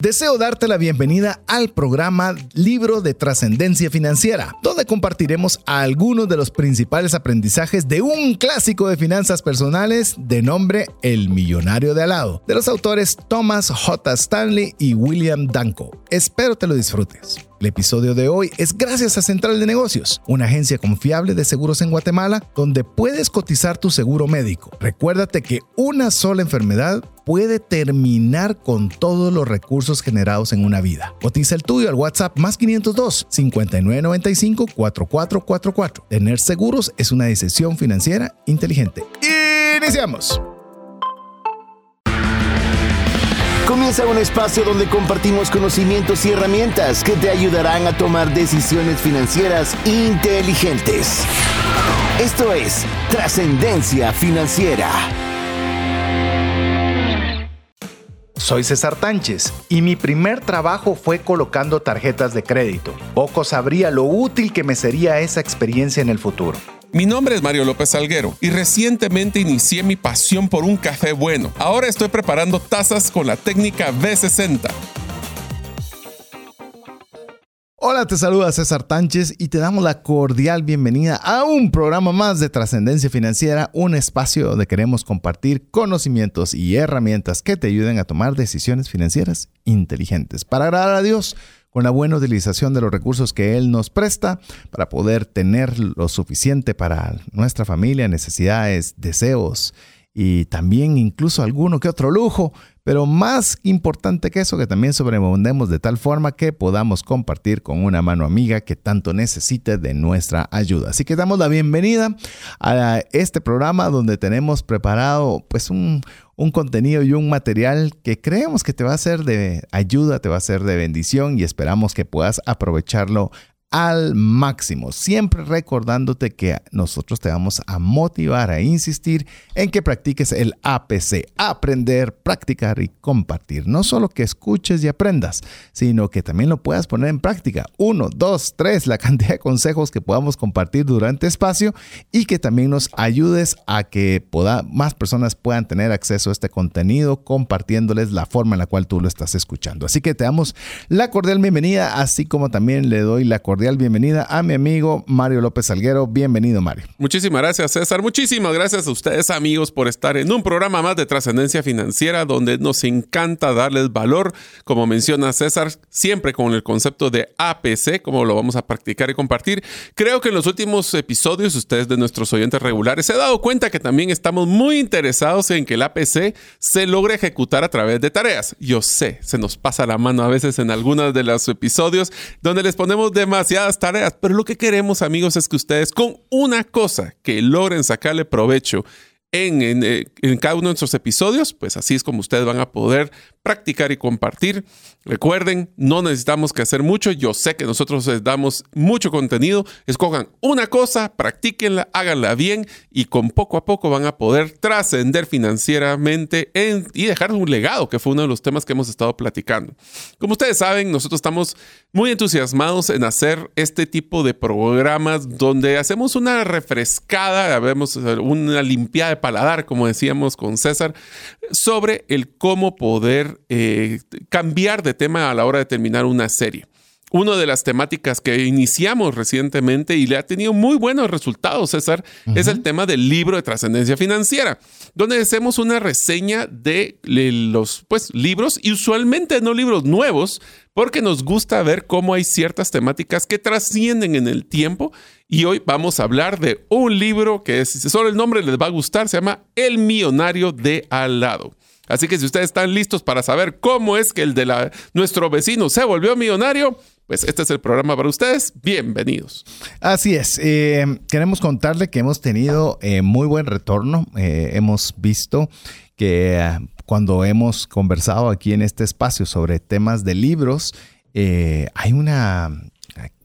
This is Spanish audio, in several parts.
Deseo darte la bienvenida al programa Libro de Trascendencia Financiera, donde compartiremos algunos de los principales aprendizajes de un clásico de finanzas personales de nombre El Millonario de Alado, de los autores Thomas J. Stanley y William Danko. Espero te lo disfrutes. El episodio de hoy es gracias a Central de Negocios, una agencia confiable de seguros en Guatemala donde puedes cotizar tu seguro médico. Recuérdate que una sola enfermedad puede terminar con todos los recursos generados en una vida. Cotiza el tuyo al WhatsApp más 502 5995 4444. Tener seguros es una decisión financiera inteligente. Iniciamos. Comienza un espacio donde compartimos conocimientos y herramientas que te ayudarán a tomar decisiones financieras inteligentes. Esto es Trascendencia Financiera. Soy César Tánchez y mi primer trabajo fue colocando tarjetas de crédito. Poco sabría lo útil que me sería esa experiencia en el futuro. Mi nombre es Mario López Salguero y recientemente inicié mi pasión por un café bueno. Ahora estoy preparando tazas con la técnica V60. Hola, te saluda César Tánchez y te damos la cordial bienvenida a un programa más de Trascendencia Financiera, un espacio donde queremos compartir conocimientos y herramientas que te ayuden a tomar decisiones financieras inteligentes para agradar a Dios con la buena utilización de los recursos que Él nos presta para poder tener lo suficiente para nuestra familia, necesidades, deseos y también incluso alguno que otro lujo, pero más importante que eso, que también sobreabundemos de tal forma que podamos compartir con una mano amiga que tanto necesite de nuestra ayuda. Así que damos la bienvenida a este programa donde tenemos preparado pues un, un contenido y un material que creemos que te va a ser de ayuda, te va a ser de bendición y esperamos que puedas aprovecharlo al máximo, siempre recordándote que nosotros te vamos a motivar, a insistir en que practiques el APC, aprender, practicar y compartir. No solo que escuches y aprendas, sino que también lo puedas poner en práctica. Uno, dos, tres, la cantidad de consejos que podamos compartir durante espacio y que también nos ayudes a que más personas puedan tener acceso a este contenido compartiéndoles la forma en la cual tú lo estás escuchando. Así que te damos la cordial bienvenida, así como también le doy la cordial bienvenida a mi amigo Mario López Salguero. Bienvenido, Mario. Muchísimas gracias, César. Muchísimas gracias a ustedes, amigos, por estar en un programa más de trascendencia financiera donde nos encanta darles valor, como menciona César, siempre con el concepto de APC, como lo vamos a practicar y compartir. Creo que en los últimos episodios, ustedes de nuestros oyentes regulares se han dado cuenta que también estamos muy interesados en que el APC se logre ejecutar a través de tareas. Yo sé, se nos pasa la mano a veces en algunos de los episodios donde les ponemos demasiado tareas, pero lo que queremos amigos es que ustedes con una cosa que logren sacarle provecho en, en, eh, en, cada uno de nuestros episodios, pues así es como ustedes van a poder practicar y compartir. Recuerden, no necesitamos que hacer mucho. Yo sé que nosotros les damos mucho contenido. Escojan una cosa, practíquenla, háganla bien y con poco a poco van a poder trascender financieramente y dejar un legado, que fue uno de los temas que hemos estado platicando. Como ustedes saben, nosotros estamos muy entusiasmados en hacer este tipo de programas donde hacemos una refrescada, vemos una limpiada de paladar, como decíamos con César, sobre el cómo poder eh, cambiar de tema a la hora de terminar una serie. Una de las temáticas que iniciamos recientemente y le ha tenido muy buenos resultados, César, es el tema del libro de trascendencia financiera, donde hacemos una reseña de los pues, libros y usualmente no libros nuevos, porque nos gusta ver cómo hay ciertas temáticas que trascienden en el tiempo. Y hoy vamos a hablar de un libro que es, solo el nombre les va a gustar, se llama El Millonario de Al lado. Así que si ustedes están listos para saber cómo es que el de la, nuestro vecino se volvió millonario, pues este es el programa para ustedes. Bienvenidos. Así es. Eh, queremos contarle que hemos tenido eh, muy buen retorno. Eh, hemos visto que cuando hemos conversado aquí en este espacio sobre temas de libros, hay una,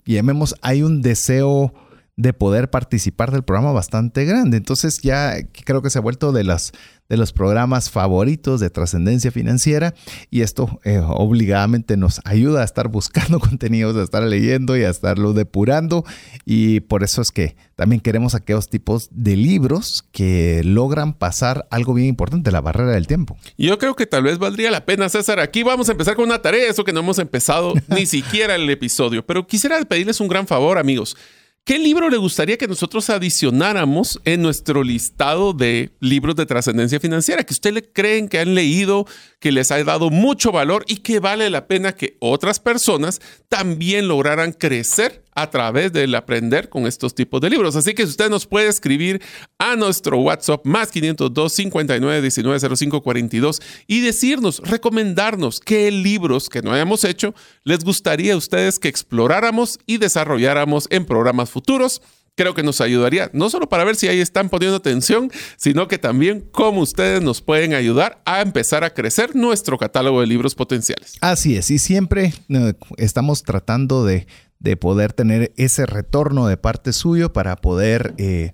llamemos, hay un deseo de poder participar del programa bastante grande. Entonces ya creo que se ha vuelto de las de los programas favoritos de trascendencia financiera y esto eh, obligadamente nos ayuda a estar buscando contenidos, a estar leyendo y a estarlo depurando y por eso es que también queremos aquellos tipos de libros que logran pasar algo bien importante, la barrera del tiempo. Yo creo que tal vez valdría la pena, César. Aquí vamos a empezar con una tarea, eso que no hemos empezado ni siquiera el episodio, pero quisiera pedirles un gran favor, amigos. ¿Qué libro le gustaría que nosotros adicionáramos en nuestro listado de libros de trascendencia financiera que ustedes creen que han leído, que les ha dado mucho valor y que vale la pena que otras personas también lograran crecer a través del aprender con estos tipos de libros. Así que usted nos puede escribir a nuestro WhatsApp más 502 59 19 05 42 y decirnos, recomendarnos qué libros que no hayamos hecho les gustaría a ustedes que exploráramos y desarrolláramos en programas futuros creo que nos ayudaría, no solo para ver si ahí están poniendo atención, sino que también cómo ustedes nos pueden ayudar a empezar a crecer nuestro catálogo de libros potenciales. Así es, y siempre eh, estamos tratando de, poder tener ese retorno de parte suyo para poder, eh,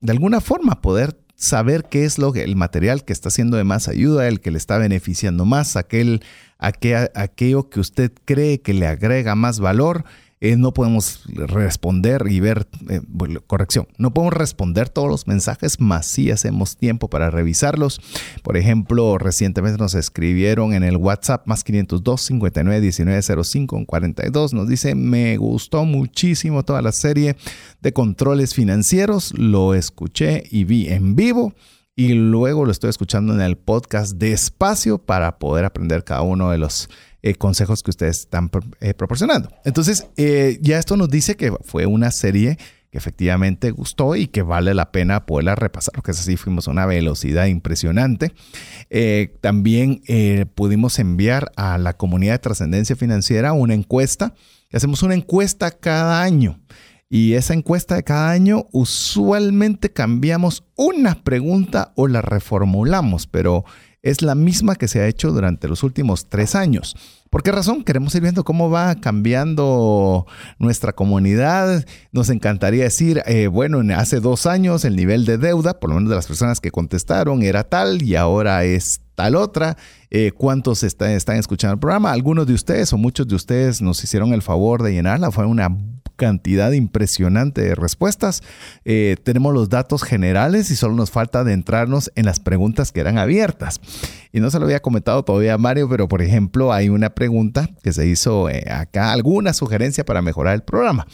de alguna forma, poder saber qué es lo que el material que está siendo de más ayuda, el que le está beneficiando más, aquel, aquello que usted cree que le agrega más valor eh, no podemos responder y ver, eh, corrección, no podemos responder todos los mensajes, más sí hacemos tiempo para revisarlos. Por ejemplo, recientemente nos escribieron en el WhatsApp más 502 59 19 05 42. Nos dice, me gustó muchísimo toda la serie de controles financieros, lo escuché y vi en vivo y luego lo estoy escuchando en el podcast despacio para poder aprender cada uno de los eh, consejos que ustedes están eh, proporcionando. Entonces, eh, ya esto nos dice que fue una serie que efectivamente gustó y que vale la pena poderla repasar, porque es así, fuimos a una velocidad impresionante. también pudimos enviar a la comunidad de trascendencia financiera una encuesta, hacemos una encuesta cada año. Y esa encuesta de cada año usualmente cambiamos una pregunta o la reformulamos, pero es la misma que se ha hecho durante los últimos tres años. ¿Por qué razón? Queremos ir viendo cómo va cambiando nuestra comunidad. Nos encantaría decir, eh, bueno, hace dos años el nivel de deuda, por lo menos de las personas que contestaron, era tal y ahora es tal otra. Eh, ¿Cuántos están escuchando el programa? Algunos de ustedes o muchos de ustedes nos hicieron el favor de llenarla. Fue una cantidad impresionante de respuestas. Eh, tenemos los datos generales y solo nos falta adentrarnos en las preguntas que eran abiertas. Y no se lo había comentado todavía Mario, pero por ejemplo hay una pregunta que se hizo eh, acá, alguna sugerencia para mejorar el programa.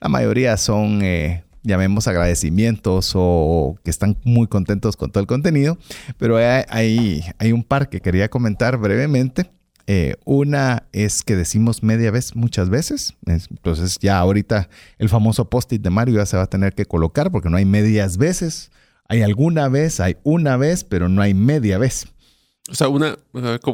La mayoría son... Eh, llamemos agradecimientos o que están muy contentos con todo el contenido, pero hay, hay un par que quería comentar brevemente. Eh, una es que decimos media vez muchas veces. Entonces ya ahorita el famoso post-it de Mario ya se va a tener que colocar porque no hay medias veces. Hay alguna vez, hay una vez, pero no hay media vez. O sea, una,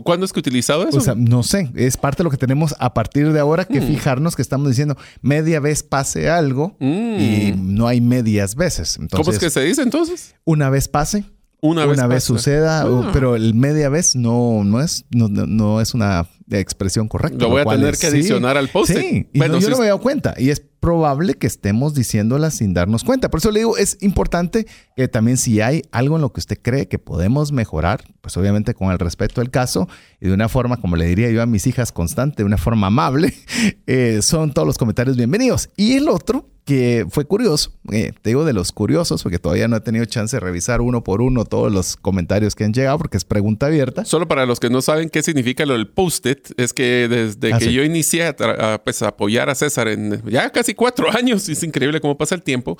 ¿cuándo es que he utilizado eso? O sea, no sé, es parte de lo que tenemos a partir de ahora que mm. fijarnos que estamos diciendo media vez pase algo y mm. no hay medias veces. ¿Cómo es que se dice entonces? Una vez pase una, vez, suceda, ah. pero el media vez no, no, es, no, no es una expresión correcta. Lo voy a tener que adicionar al post. Sí, bueno, yo no me he dado cuenta y es probable que estemos diciéndola sin darnos cuenta. Por eso le digo, es importante que también si hay algo en lo que usted cree que podemos mejorar, pues obviamente con el respeto del caso y de una forma, como le diría yo a mis hijas constante, de una forma amable, eh, son todos los comentarios bienvenidos. Y el otro que fue curioso, eh, te digo de los curiosos, porque todavía no he tenido chance de revisar uno por uno todos los comentarios que han llegado, porque es pregunta abierta. Solo para los que no saben qué significa lo del post-it, es que desde ah, que yo inicié a, pues, apoyar a César en ya casi cuatro años, es increíble cómo pasa el tiempo,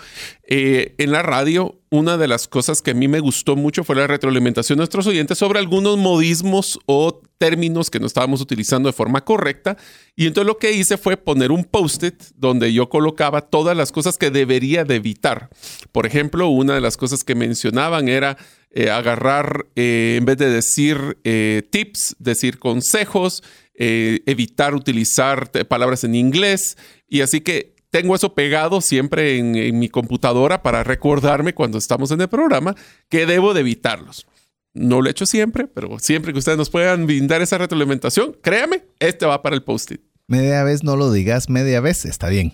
eh, en la radio una de las cosas que a mí me gustó mucho fue la retroalimentación de nuestros oyentes sobre algunos modismos o términos que no estábamos utilizando de forma correcta. Y entonces lo que hice fue poner un post-it donde yo colocaba todas las cosas que debería de evitar. Por ejemplo, una de las cosas que mencionaban era eh, agarrar, eh, en vez de decir eh, tips, decir consejos, evitar utilizar palabras en inglés. Y así que tengo eso pegado siempre en, mi computadora para recordarme cuando estamos en el programa que debo de evitarlos. No lo he hecho siempre, pero siempre que ustedes nos puedan brindar esa retroalimentación, créame, este va para el post-it. Media vez no lo digas, media vez está bien.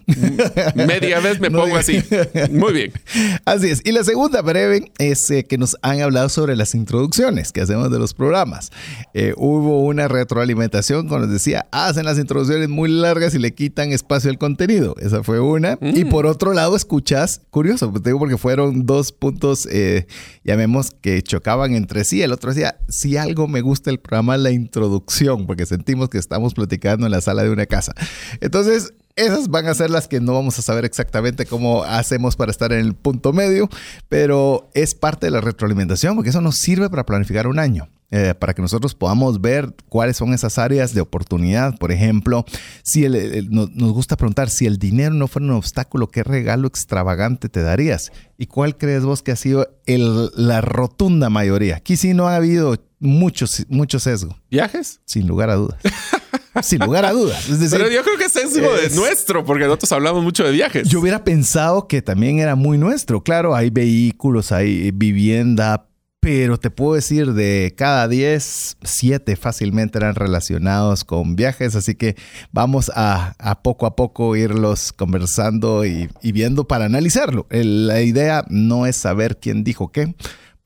Media vez me pongo así. Muy bien. Así es. Y la segunda breve es eh, que nos han hablado sobre las introducciones que hacemos de los programas. Eh, hubo una retroalimentación cuando nos decía, hacen las introducciones muy largas y le quitan espacio al contenido. Esa fue una. Y Mm. por otro lado, escuchas, curioso, te digo porque fueron dos puntos, eh, llamemos, que chocaban entre sí. El otro decía, si algo me gusta el programa, la introducción, porque sentimos que estamos platicando en la sala de una casa. Entonces, esas van a ser las que no vamos a saber exactamente cómo hacemos para estar en el punto medio, pero es parte de la retroalimentación porque eso nos sirve para planificar un año. eh, para que nosotros podamos ver cuáles son esas áreas de oportunidad. Por ejemplo, si el- el- nos, nos gusta preguntar si el dinero no fuera un obstáculo, ¿qué regalo extravagante te darías? ¿Y cuál crees vos que ha sido el- la rotunda mayoría? Aquí sí no ha habido mucho, mucho sesgo, ¿Viajes? sin lugar a dudas. sin lugar a dudas. Es decir, Pero yo creo que es de es- nuestro, porque nosotros hablamos mucho de viajes. Yo hubiera pensado que también era muy nuestro. Claro, hay vehículos, hay vivienda, pero te puedo decir de cada 10, 7 fácilmente eran relacionados con viajes. Así que vamos a, a poco a poco irlos conversando y, y viendo para analizarlo. El- la idea no es saber quién dijo qué.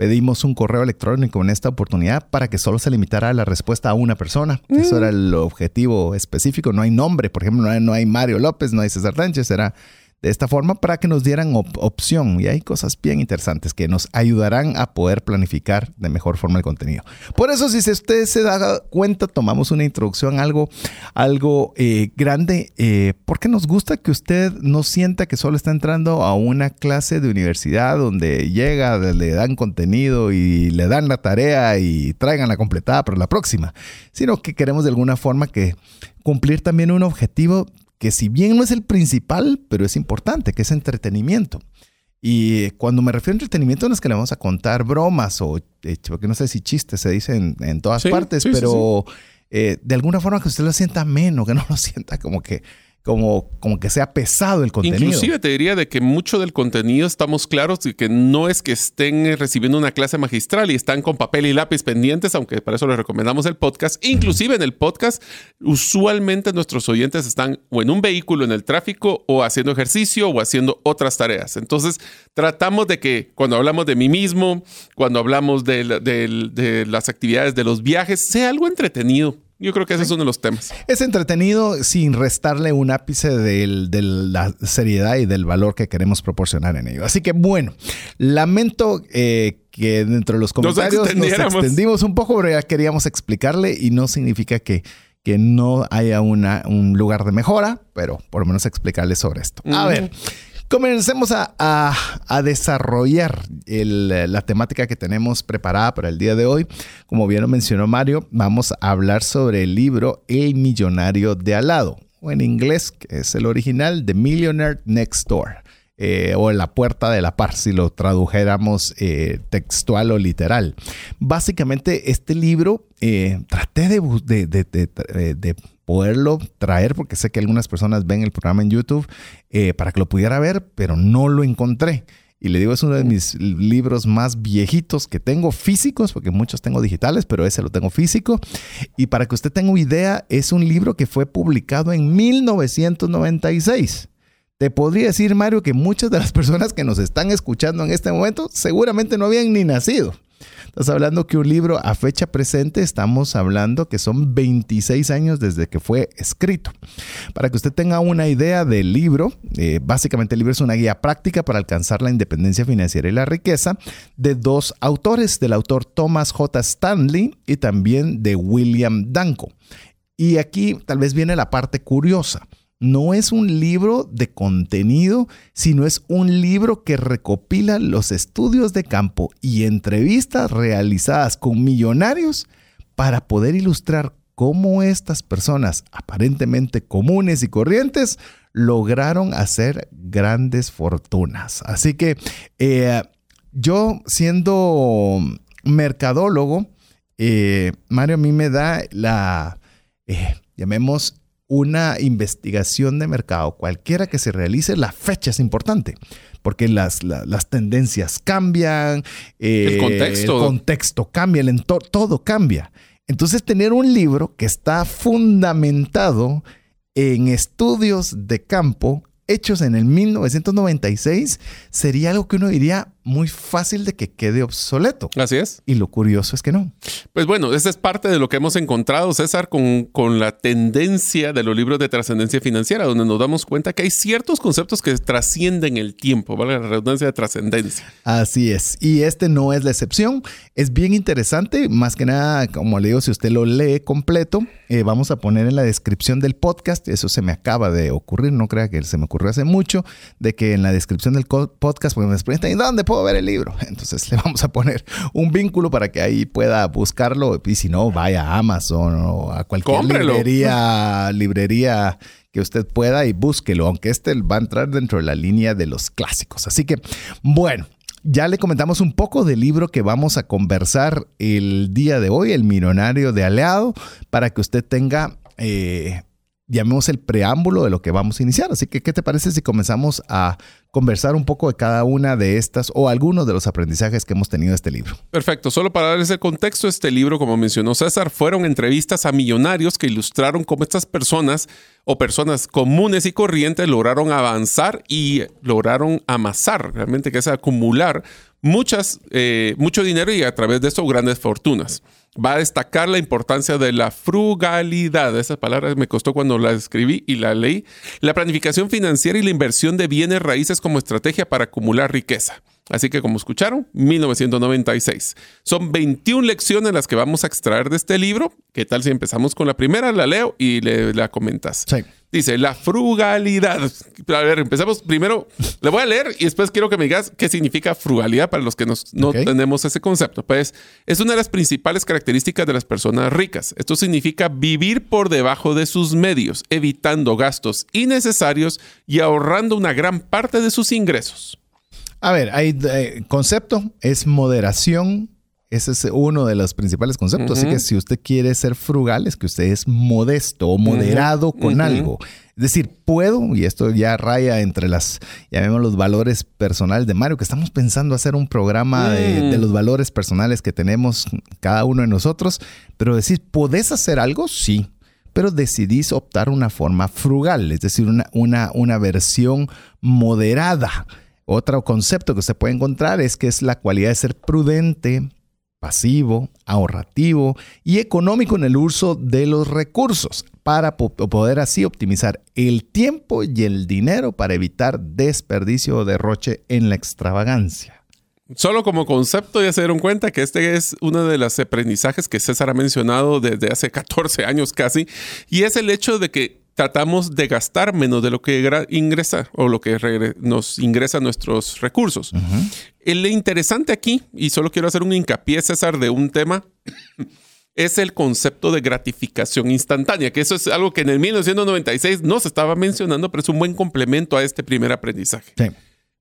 Pedimos un correo electrónico en esta oportunidad para que solo se limitara la respuesta a una persona. Eso era el objetivo específico. No hay nombre, por ejemplo, no hay, no hay Mario López, no hay César Sánchez. Era de esta forma para que nos dieran op- opción. Y hay cosas bien interesantes que nos ayudarán a poder planificar de mejor forma el contenido. Por eso, si usted se da cuenta, tomamos una introducción algo, algo eh, grande, eh, porque nos gusta que usted no sienta que solo está entrando a una clase de universidad donde llega, le dan contenido y le dan la tarea y traigan la completada para la próxima, sino que queremos de alguna forma que cumplir también un objetivo que si bien no es el principal, pero es importante, que es entretenimiento. Y cuando me refiero a entretenimiento no es que le vamos a contar bromas o, eh, porque no sé si chistes se dicen en todas Sí, partes, sí, sí, pero eh, de alguna forma que usted lo sienta menos, que no lo sienta como que, como, como que sea pesado el contenido. Inclusive te diría de que mucho del contenido estamos claros de que no es que estén eh, recibiendo una clase magistral y están con papel y lápiz pendientes, aunque para eso les recomendamos el podcast. Inclusive en el podcast, usualmente nuestros oyentes están o en un vehículo en el tráfico o haciendo ejercicio o haciendo otras tareas. Entonces tratamos de que cuando hablamos de mí mismo, cuando hablamos de, de las actividades de los viajes, sea algo entretenido. Yo creo que ese es uno de los temas. Es entretenido sin restarle un ápice del- de la seriedad y del valor que queremos proporcionar en ello. Así que bueno, lamento eh, que dentro de los comentarios nos, extendimos un poco, pero ya queríamos explicarle y no significa que, que no haya una, un lugar de mejora, pero por lo menos explicarle sobre esto. A ver. Comencemos a, a- desarrollar la temática que tenemos preparada para el día de hoy. Como bien lo mencionó Mario, vamos a hablar sobre el libro El millonario de al lado, o en inglés, que es el original, The Millionaire Next Door, eh, o La puerta de la par, si lo tradujéramos eh, textual o literal. Básicamente, este libro eh, traté de, poderlo traer, porque sé que algunas personas ven el programa en YouTube, eh, para que lo pudiera ver, pero no lo encontré. Y le digo, es uno de mis libros más viejitos que tengo físicos, porque muchos tengo digitales, pero ese lo tengo físico. Y para que usted tenga una idea, es un libro que fue publicado en 1996. Te podría decir, Mario, que muchas de las personas que nos están escuchando en este momento seguramente no habían ni nacido. Estás hablando que un libro a fecha presente, estamos hablando que son 26 años desde que fue escrito. Para que usted tenga una idea del libro, eh, básicamente el libro es una guía práctica para alcanzar la independencia financiera y la riqueza de dos autores, del autor Thomas J. Stanley y también de William Danko. Y aquí tal vez viene la parte curiosa. No es un libro de contenido, sino es un libro que recopila los estudios de campo y entrevistas realizadas con millonarios para poder ilustrar cómo estas personas aparentemente comunes y corrientes lograron hacer grandes fortunas. Así que eh, yo siendo mercadólogo, eh, Mario a mí me da la, eh, llamemos, una investigación de mercado, cualquiera que se realice, la fecha es importante, porque las, la- las tendencias cambian, eh, El contexto. el contexto cambia, el entorno, todo cambia. Entonces, tener un libro que está fundamentado en estudios de campo hechos en el 1996 sería algo que uno diría muy fácil de que quede obsoleto. Así es. Y lo curioso es que no. Pues bueno, esa es parte de lo que hemos encontrado, César, con, con la tendencia de los libros de trascendencia financiera, donde nos damos cuenta que hay ciertos conceptos que trascienden el tiempo, ¿vale? La redundancia de trascendencia. Así es. Y este no es la excepción. Es bien interesante. Más que nada, como le digo, si usted lo lee completo, eh, vamos a poner en la descripción del podcast, eso se me acaba de ocurrir, no crea que se me ocurrió hace mucho, de que en la descripción del podcast, pues me preguntan, ¿y dónde puedo ver el libro? Entonces le vamos a poner un vínculo para que ahí pueda buscarlo y si no, vaya a Amazon o a cualquier librería, librería que usted pueda y búsquelo, aunque este va a entrar dentro de la línea de los clásicos. Así que, bueno, ya le comentamos un poco del libro que vamos a conversar el día de hoy, El Millonario de Aleado, para que usted tenga eh, llamemos el preámbulo de lo que vamos a iniciar. Así que, ¿qué te parece si comenzamos a conversar un poco de cada una de estas o algunos de los aprendizajes que hemos tenido de este libro? Perfecto. Solo para darles el contexto, este libro, como mencionó César, fueron entrevistas a millonarios que ilustraron cómo estas personas o personas comunes y corrientes lograron avanzar y lograron amasar, realmente que es acumular muchas, eh, mucho dinero y a través de eso grandes fortunas va a destacar la importancia de la frugalidad. Esa palabra me costó cuando la escribí y la leí. La planificación financiera y la inversión de bienes raíces como estrategia para acumular riqueza. Así que como escucharon, 1996. Son 21 lecciones las que vamos a extraer de este libro. ¿Qué tal si empezamos con la primera? La leo y le, la comentas. Sí. Dice, la frugalidad. A ver, empezamos primero. Le voy a leer y después quiero que me digas qué significa frugalidad para los que no tenemos ese concepto. Pues es una de las principales características de las personas ricas. Esto significa vivir por debajo de sus medios, evitando gastos innecesarios y ahorrando una gran parte de sus ingresos. A ver, hay eh, concepto, es moderación. Ese es uno de los principales conceptos. Así que si usted quiere ser frugal, es que usted es modesto o moderado con algo. Es decir, puedo, y esto ya raya entre las, llamemos los valores personales de Mario, que estamos pensando hacer un programa de, de, mm. los valores personales que tenemos cada uno de nosotros, pero decir, ¿podés hacer algo? Sí, pero decidís optar una forma frugal, es decir, una, una, una versión moderada. Otro concepto que usted puede encontrar es que es la cualidad de ser prudente, pasivo, ahorrativo y económico en el uso de los recursos para poder así optimizar el tiempo y el dinero para evitar desperdicio o derroche en la extravagancia. Solo como concepto ya se dieron cuenta que este es uno de los aprendizajes que César ha mencionado desde hace 14 años casi, y es el hecho de que tratamos de gastar menos de lo que ingresa o lo que nos ingresa nuestros recursos. El interesante aquí, y solo quiero hacer un hincapié, César, de un tema, es el concepto de gratificación instantánea, que eso es algo que en el 1996 no se estaba mencionando, pero es un buen complemento a este primer aprendizaje.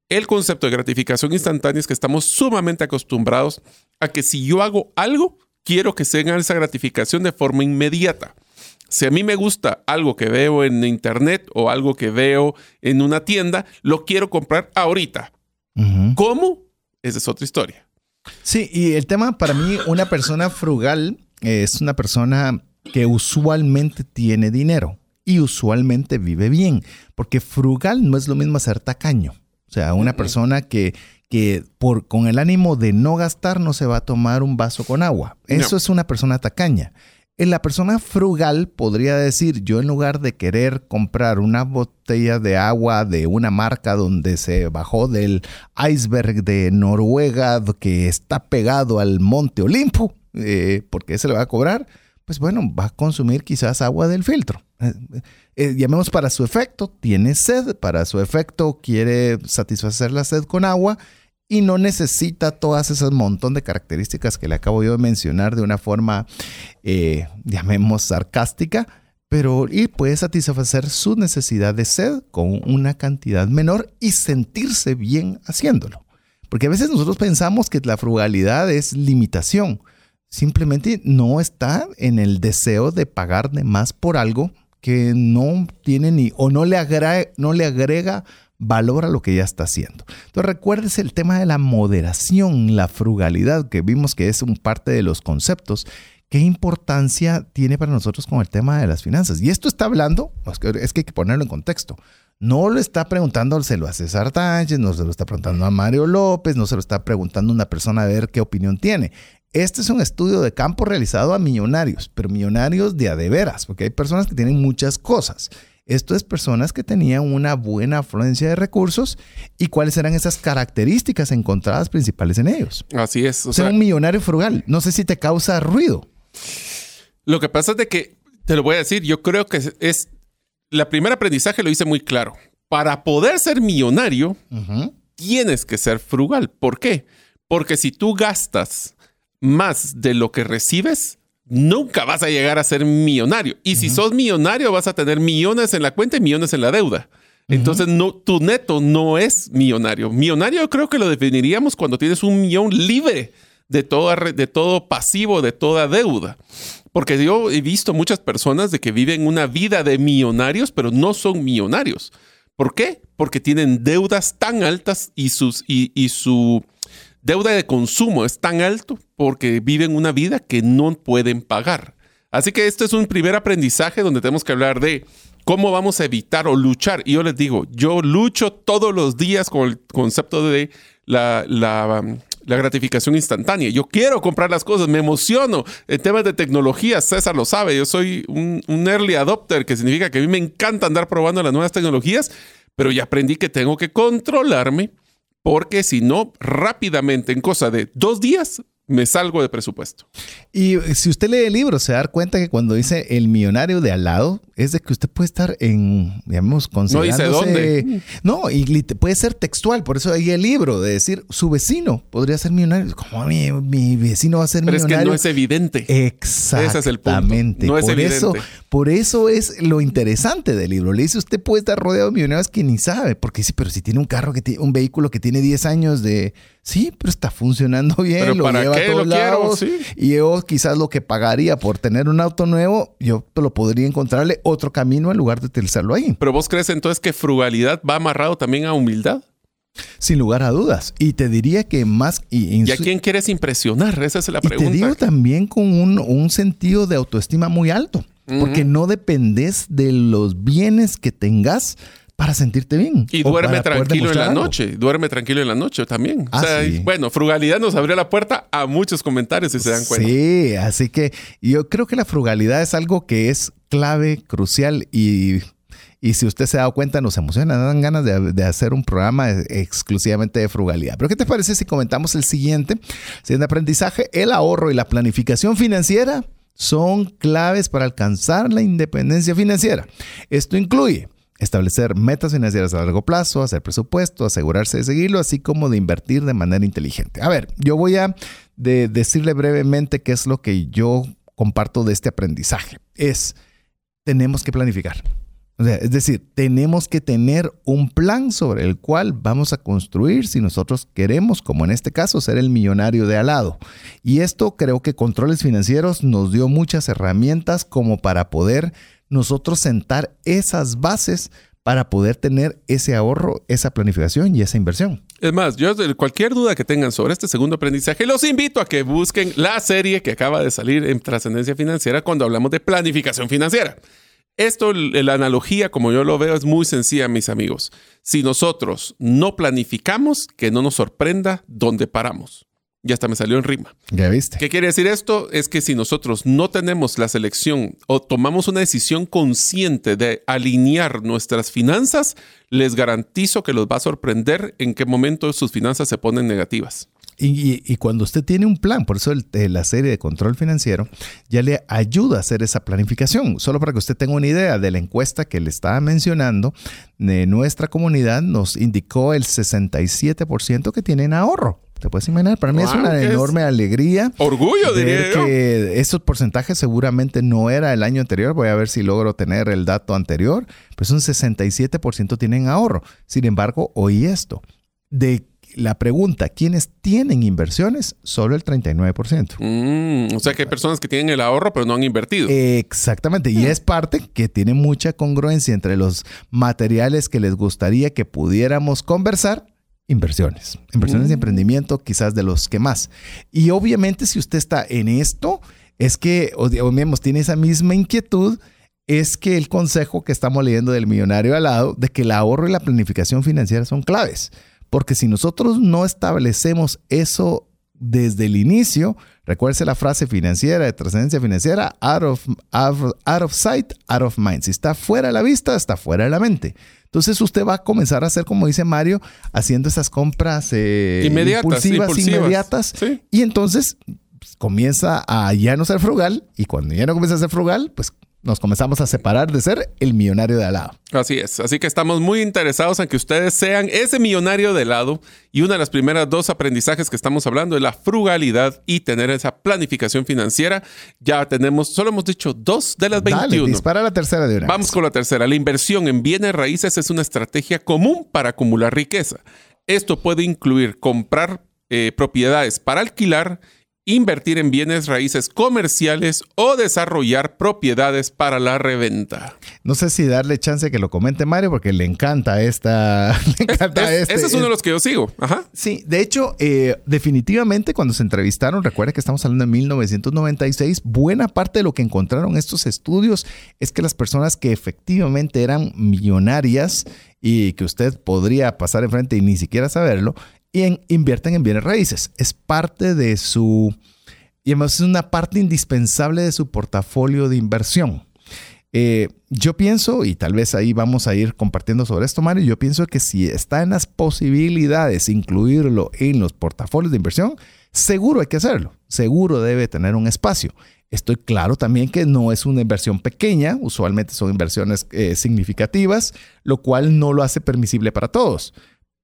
El concepto de gratificación instantánea es que estamos sumamente acostumbrados a que si yo hago algo, quiero que se esa gratificación de forma inmediata. Si a mí me gusta algo que veo en internet o algo que veo en una tienda, lo quiero comprar ahorita. ¿Cómo? Esa es otra historia. Sí, y el tema para mí, una persona frugal es una persona que usualmente tiene dinero y usualmente vive bien, porque frugal no es lo mismo ser tacaño. O sea, una persona que, que por, con el ánimo de no gastar no se va a tomar un vaso con agua. Eso es una persona tacaña. La persona frugal podría decir, yo en lugar de querer comprar una botella de agua de una marca donde se bajó del iceberg de Noruega que está pegado al monte Olimpo, eh, porque se le va a cobrar, pues bueno, va a consumir quizás agua del filtro. Eh, eh, llamemos para su efecto, tiene sed, para su efecto quiere satisfacer la sed con agua y no necesita todas esas montón de características que le acabo yo de mencionar de una forma, eh, llamemos, sarcástica, pero y puede satisfacer su necesidad de sed con una cantidad menor y sentirse bien haciéndolo. Porque a veces nosotros pensamos que la frugalidad es limitación. Simplemente no está en el deseo de pagar de más por algo que no tiene ni o no le agrega, no le agrega valora lo que ya está haciendo. Entonces recuérdese el tema de la moderación, la frugalidad, que vimos que es un parte de los conceptos ¿qué importancia tiene para nosotros con el tema de las finanzas? Y esto está hablando, es que hay que ponerlo en contexto. No lo está preguntándoselo a César Tánchez, no se lo está preguntando a Mario López, no se lo está preguntando a una persona a ver qué opinión tiene. Este es un estudio de campo realizado a millonarios, pero millonarios de a de veras, porque hay personas que tienen muchas cosas. Esto es personas que tenían una buena afluencia de recursos y cuáles eran esas características encontradas principales en ellos. Así es. O, sea, un millonario frugal. No sé si te causa ruido. Lo que pasa es de que, te lo voy a decir, yo creo que es, la primer aprendizaje lo hice muy claro. Para poder ser millonario, tienes que ser frugal. ¿Por qué? Porque si tú gastas más de lo que recibes, nunca vas a llegar a ser millonario. Y si sos millonario, vas a tener millones en la cuenta y millones en la deuda. Entonces, no, tu neto no es millonario. Millonario creo que lo definiríamos cuando tienes un millón libre de todo, de todo pasivo, de toda deuda. Porque yo he visto muchas personas de que viven una vida de millonarios, pero no son millonarios. ¿Por qué? Porque tienen deudas tan altas y, sus, y su deuda de consumo es tan alto porque viven una vida que no pueden pagar. Así que este es un primer aprendizaje donde tenemos que hablar de cómo vamos a evitar o luchar. Y yo les digo, yo lucho todos los días con el concepto de la, la, gratificación instantánea. Yo quiero comprar las cosas, me emociono. En temas de tecnología, César lo sabe, yo soy un, un early adopter, que significa que a mí me encanta andar probando las nuevas tecnologías, pero ya aprendí que tengo que controlarme porque si no, rápidamente, en cosa de dos días, me salgo de presupuesto. Y si usted lee el libro, se da cuenta que cuando dice el millonario de al lado, es de que usted puede estar en, digamos, considerándose... No dice dónde. No, y puede ser textual, por eso hay el libro de decir, su vecino podría ser millonario. ¿Cómo mi, vecino va a ser millonario? Pero es que no es evidente. Exactamente. Ese es el punto. No es por evidente. Eso, por eso es lo interesante del libro. Le dice, usted puede estar rodeado de millonarios que ni sabe, porque sí, pero si tiene un carro, que tiene un vehículo que tiene 10 años de Sí, pero está funcionando bien. ¿Pero lo para lleva qué a todos lo quiero? Sí. Y yo quizás lo que pagaría por tener un auto nuevo, yo lo podría encontrarle otro camino en lugar de utilizarlo ahí. Pero vos crees entonces que frugalidad va amarrado también a humildad. Sin lugar a dudas. Y te diría que más... Y, ¿Y a quién quieres impresionar? Esa es la pregunta. Y te digo también con un, un sentido de autoestima muy alto. Porque no dependes de los bienes que tengas para sentirte bien. Y duerme tranquilo en la noche. Duerme tranquilo en la noche también. Ah, o sea, sí. bueno, frugalidad nos abrió la puerta a muchos comentarios si se dan cuenta. Sí, así que yo creo que la frugalidad es algo que es clave, crucial y, y si usted se ha dado cuenta, nos emociona, nos dan ganas de, de, hacer un programa exclusivamente de frugalidad. Pero ¿qué te parece si comentamos el siguiente? Siguiente aprendizaje, el ahorro y la planificación financiera son claves para alcanzar la independencia financiera. Esto incluye establecer metas financieras a largo plazo, hacer presupuesto, asegurarse de seguirlo, así como de invertir de manera inteligente. A ver, yo voy a de decirle brevemente qué es lo que yo comparto de este aprendizaje. Es, tenemos que planificar. Es decir, tenemos que tener un plan sobre el cual vamos a construir si nosotros queremos, como en este caso, ser el millonario de al lado. Y esto creo que controles financieros nos dio muchas herramientas como para poder nosotros sentar esas bases para poder tener ese ahorro, esa planificación y esa inversión. Es más, yo cualquier duda que tengan sobre este segundo aprendizaje, los invito a que busquen la serie que acaba de salir en Trascendencia Financiera cuando hablamos de planificación financiera. Esto, la analogía, como yo lo veo, es muy sencilla, mis amigos. Si nosotros no planificamos, que no nos sorprenda dónde paramos. Ya hasta me salió en rima. Ya viste. ¿Qué quiere decir esto? Es que si nosotros no tenemos la selección o tomamos una decisión consciente de alinear nuestras finanzas, les garantizo que los va a sorprender en qué momento sus finanzas se ponen negativas. Y, y, y, cuando usted tiene un plan, por eso el, la serie de control financiero ya le ayuda a hacer esa planificación. Solo para que usted tenga una idea de la encuesta que le estaba mencionando, de nuestra comunidad nos indicó el 67% que tienen ahorro. ¿Te puedes imaginar? Para mí wow, es una enorme es? alegría. Orgullo, diría yo. que estos porcentajes seguramente no era el año anterior. Voy a ver si logro tener el dato anterior. Pues un 67% tienen ahorro. Sin embargo, oí esto. De la pregunta, ¿quiénes tienen inversiones? Solo el 39%. Mm, o sea que hay personas que tienen el ahorro pero no han invertido. Exactamente. Y es parte que tiene mucha congruencia entre los materiales que les gustaría que pudiéramos conversar inversiones. Inversiones mm. de emprendimiento, quizás de los que más. Y obviamente si usted está en esto, es que, o digamos, tiene esa misma inquietud, es que el consejo que estamos leyendo del millonario al lado, de que el ahorro y la planificación financiera son claves. Porque si nosotros no establecemos eso desde el inicio, recuerde la frase financiera de trascendencia financiera, out of, out, of, sight, out of mind. Si está fuera de la vista, está fuera de la mente. Entonces usted va a comenzar a hacer, como dice Mario, haciendo esas compras eh, impulsivas, inmediatas. Y entonces comienza a ya no ser frugal. Y cuando ya no comienza a ser frugal, pues nos comenzamos a separar de ser el millonario de al lado. Así es. Así que estamos muy interesados en que ustedes sean ese millonario de lado. Y una de las primeras dos aprendizajes que estamos hablando es la frugalidad y tener esa planificación financiera. Ya tenemos, solo hemos dicho dos de las 21. Dale, dispara la tercera de una Vamos con la tercera. La inversión en bienes raíces es una estrategia común para acumular riqueza. Esto puede incluir comprar eh, propiedades para alquilar invertir en bienes raíces comerciales o desarrollar propiedades para la reventa. No sé si darle chance que lo comente Mario porque le encanta esta. este, ese es uno de los que yo sigo. Ajá. Sí, de hecho, eh, definitivamente cuando se entrevistaron, recuerda que estamos hablando de 1996, buena parte de lo que encontraron estos estudios es que las personas que efectivamente eran millonarias y que usted podría pasar enfrente y ni siquiera saberlo, y invierten en bienes raíces. Es parte de su, y además es una parte indispensable de su portafolio de inversión. Eh, yo pienso, y tal vez ahí vamos a ir compartiendo sobre esto, Mario, yo pienso que si está en las posibilidades incluirlo en los portafolios de inversión, seguro hay que hacerlo, seguro debe tener un espacio. Estoy claro también que no es una inversión pequeña, usualmente son inversiones eh, significativas, lo cual no lo hace permisible para todos.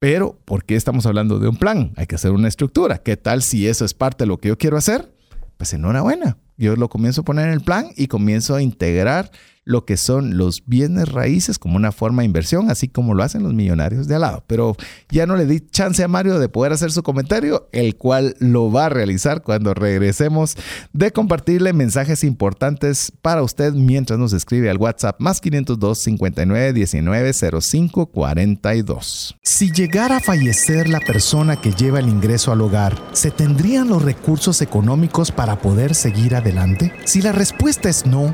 Pero, ¿por qué estamos hablando de un plan? Hay que hacer una estructura. ¿Qué tal si eso es parte de lo que yo quiero hacer? Pues enhorabuena. Yo lo comienzo a poner en el plan y comienzo a integrar lo que son los bienes raíces como una forma de inversión, así como lo hacen los millonarios de al lado. Pero ya no le di chance a Mario de poder hacer su comentario, el cual lo va a realizar cuando regresemos de compartirle mensajes importantes para usted mientras nos escribe al WhatsApp más 502 59 19 05 42. Si llegara a fallecer la persona que lleva el ingreso al hogar, ¿se tendrían los recursos económicos para poder seguir adelante? Si la respuesta es no,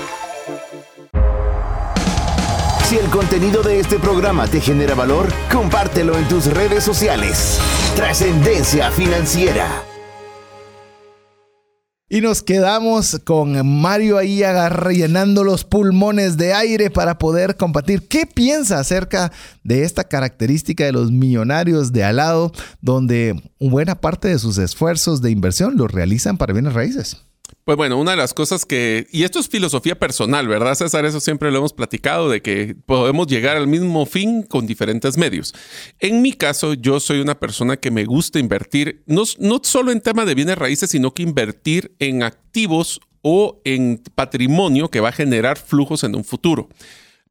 Si el contenido de este programa te genera valor, compártelo en tus redes sociales. Trascendencia financiera. Y nos quedamos con Mario ahí llenando los pulmones de aire para poder compartir qué piensa acerca de esta característica de los millonarios de al lado, donde buena parte de sus esfuerzos de inversión los realizan para bienes raíces. Pues bueno, una de las cosas que, y esto es filosofía personal, ¿verdad, César? Eso siempre lo hemos platicado, de que podemos llegar al mismo fin con diferentes medios. En mi caso, yo soy una persona que me gusta invertir, no, no solo en tema de bienes raíces, sino que invertir en activos o en patrimonio que va a generar flujos en un futuro.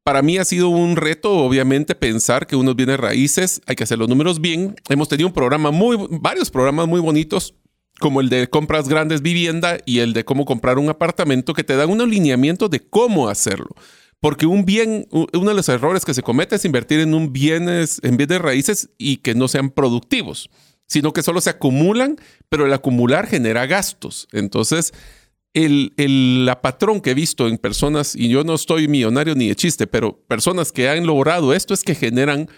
Para mí ha sido un reto, obviamente, pensar que unos bienes raíces hay que hacer los números bien. Hemos tenido un programa muy, varios programas muy bonitos como el de compras grandes vivienda y el de cómo comprar un apartamento, que te dan un alineamiento de cómo hacerlo. Porque un bien, uno de los errores que se comete es invertir en un bienes, en bienes raíces y que no sean productivos, sino que solo se acumulan, pero el acumular genera gastos. Entonces, el, el la patrón que he visto en personas, y yo no estoy millonario ni de chiste, pero personas que han logrado esto es que generan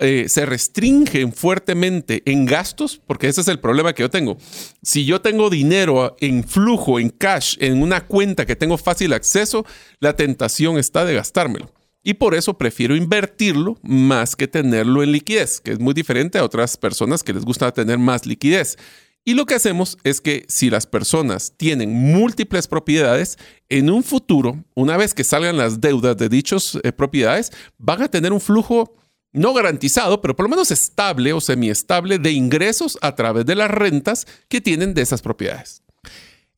eh, se restringen fuertemente en gastos, porque ese es el problema que yo tengo. Si yo tengo dinero en flujo, en cash, en una cuenta que tengo fácil acceso, la tentación está de gastármelo. Y por eso prefiero invertirlo más que tenerlo en liquidez, que es muy diferente a otras personas que les gusta tener más liquidez. Y lo que hacemos es que si las personas tienen múltiples propiedades, en un futuro, una vez que salgan las deudas de dichas eh, propiedades, van a tener un flujo no garantizado, pero por lo menos estable o semiestable de ingresos a través de las rentas que tienen de esas propiedades.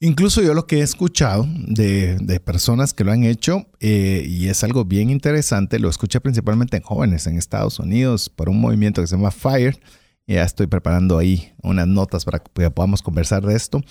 Incluso yo lo que he escuchado de, personas que lo han hecho, eh, y es algo bien interesante, lo escuché principalmente en jóvenes en Estados Unidos por un movimiento que se llama FIRE. Ya estoy preparando ahí unas notas para que podamos conversar de esto.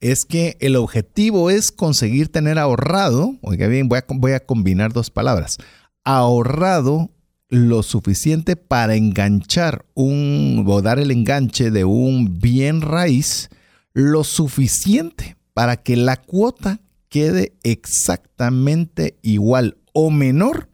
Es que el objetivo es conseguir tener ahorrado, oiga bien, voy a, voy a combinar dos palabras, ahorrado lo suficiente para enganchar un o dar el enganche de un bien raíz lo suficiente para que la cuota quede exactamente igual o menor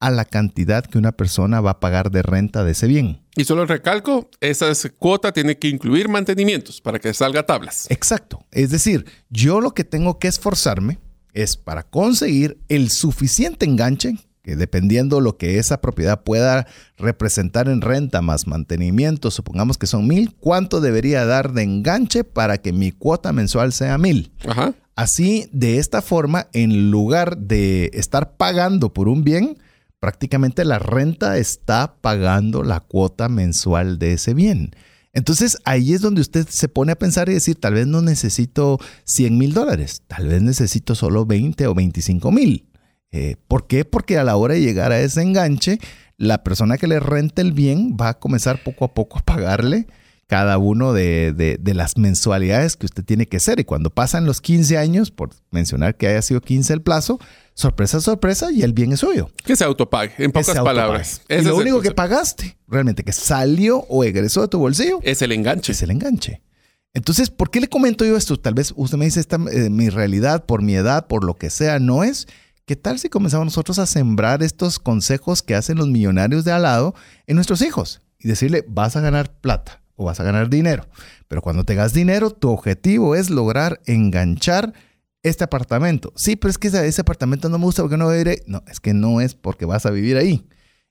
a la cantidad que una persona va a pagar de renta de ese bien. Y solo recalco, esa cuota tiene que incluir mantenimientos para que salga tablas. Exacto. Es decir, yo lo que tengo que esforzarme es para conseguir el suficiente enganche que dependiendo lo que esa propiedad pueda representar en renta más mantenimiento, supongamos que son mil, ¿cuánto debería dar de enganche para que mi cuota mensual sea mil? Así, de esta forma, en lugar de estar pagando por un bien, prácticamente la renta está pagando la cuota mensual de ese bien. Entonces ahí es donde usted se pone a pensar y decir, tal vez no necesito 100 mil dólares, tal vez necesito solo 20 o 25 mil. Eh, ¿Por qué? Porque a la hora de llegar a ese enganche, la persona que le renta el bien va a comenzar poco a poco a pagarle cada uno de, las mensualidades que usted tiene que hacer. Y cuando pasan los 15 años, por mencionar que haya sido 15 el plazo, sorpresa, sorpresa, y el bien es suyo. Que se autopague, en pocas palabras. Y lo único que pagaste, realmente, que salió o egresó de tu bolsillo, es el enganche. Es el enganche. Entonces, ¿por qué le comento yo esto? Tal vez usted me dice, esta, eh, mi realidad, por mi edad, por lo que sea, no es. ¿Qué tal si comenzamos nosotros a sembrar estos consejos que hacen los millonarios de al lado en nuestros hijos? Y decirle, vas a ganar plata o vas a ganar dinero. Pero cuando tengas dinero, tu objetivo es lograr enganchar este apartamento. Sí, pero es que ese, apartamento no me gusta porque no viviré. No, es que no es porque vas a vivir ahí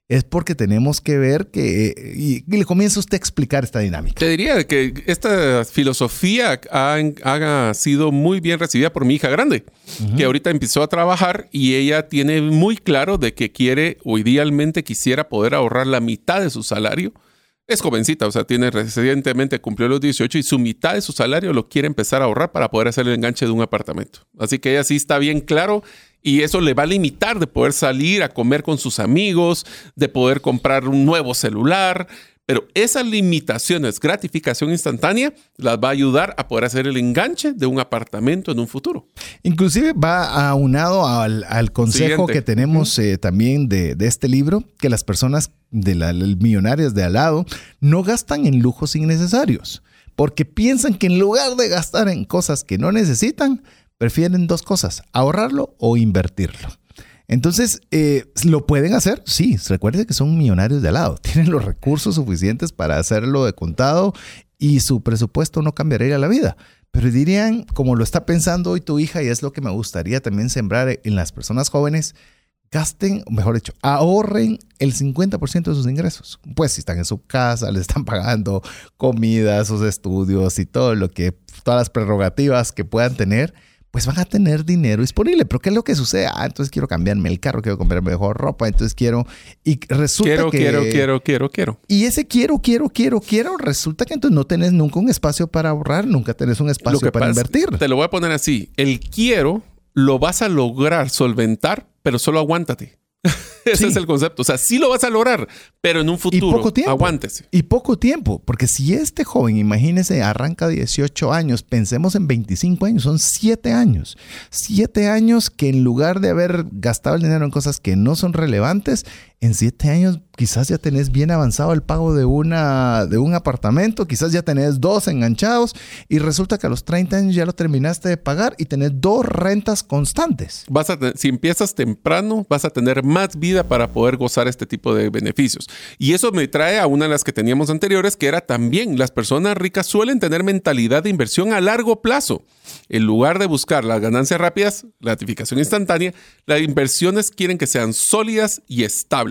es porque tenemos que ver que, y, le comienza usted a explicar esta dinámica. Te diría que esta filosofía ha, sido muy bien recibida por mi hija grande, que ahorita empezó a trabajar y ella tiene muy claro de que quiere o idealmente quisiera poder ahorrar la mitad de su salario. Es jovencita, o sea, tiene recientemente cumplió los 18 y su mitad de su salario lo quiere empezar a ahorrar para poder hacer el enganche de un apartamento. Así que ella sí está bien claro y eso le va a limitar de poder salir a comer con sus amigos, de poder comprar un nuevo celular. Pero esas limitaciones, gratificación instantánea, las va a ayudar a poder hacer el enganche de un apartamento en un futuro. Inclusive va aunado al, consejo que tenemos eh, también de, este libro, que las personas de las millonarias de al lado no gastan en lujos innecesarios, porque piensan que en lugar de gastar en cosas que no necesitan, prefieren dos cosas, ahorrarlo o invertirlo. Entonces, eh, ¿lo pueden hacer? Sí, recuerden que son millonarios de lado, tienen los recursos suficientes para hacerlo de contado y su presupuesto no cambiaría la vida. Pero dirían, como lo está pensando hoy tu hija, y es lo que me gustaría también sembrar en las personas jóvenes, gasten, mejor dicho, ahorren el 50% de sus ingresos. Pues si están en su casa, les están pagando comida, sus estudios y todo lo que, todas las prerrogativas que puedan tener, pues van a tener dinero disponible. Pero ¿qué es lo que sucede? Ah, entonces quiero cambiarme el carro, quiero comprarme mejor ropa, entonces quiero... Y resulta quiero, que... Quiero, quiero, quiero, quiero. Y ese quiero, quiero, quiero, quiero, resulta que entonces no tenés nunca un espacio para ahorrar, nunca tenés un espacio para invertir. Te lo voy a poner así. El quiero lo vas a lograr solventar, pero solo aguántate. Ese es el concepto. O sea, sí lo vas a lograr, pero en un futuro. Y poco tiempo. Aguántese. Y poco tiempo. Porque si este joven, imagínese, arranca 18 años, pensemos en 25 años, son 7 años. 7 años que en lugar de haber gastado el dinero en cosas que no son relevantes, en 7 años quizás ya tenés bien avanzado el pago de, una, de un apartamento, quizás ya tenés dos enganchados y resulta que a los 30 años ya lo terminaste de pagar y tenés dos rentas constantes. Vas a si empiezas temprano, vas a tener más vida para poder gozar este tipo de beneficios. Y eso me trae a una de las que teníamos anteriores, que era también las personas ricas suelen tener mentalidad de inversión a largo plazo. En lugar de buscar las ganancias rápidas, gratificación instantánea, las inversiones quieren que sean sólidas y estables.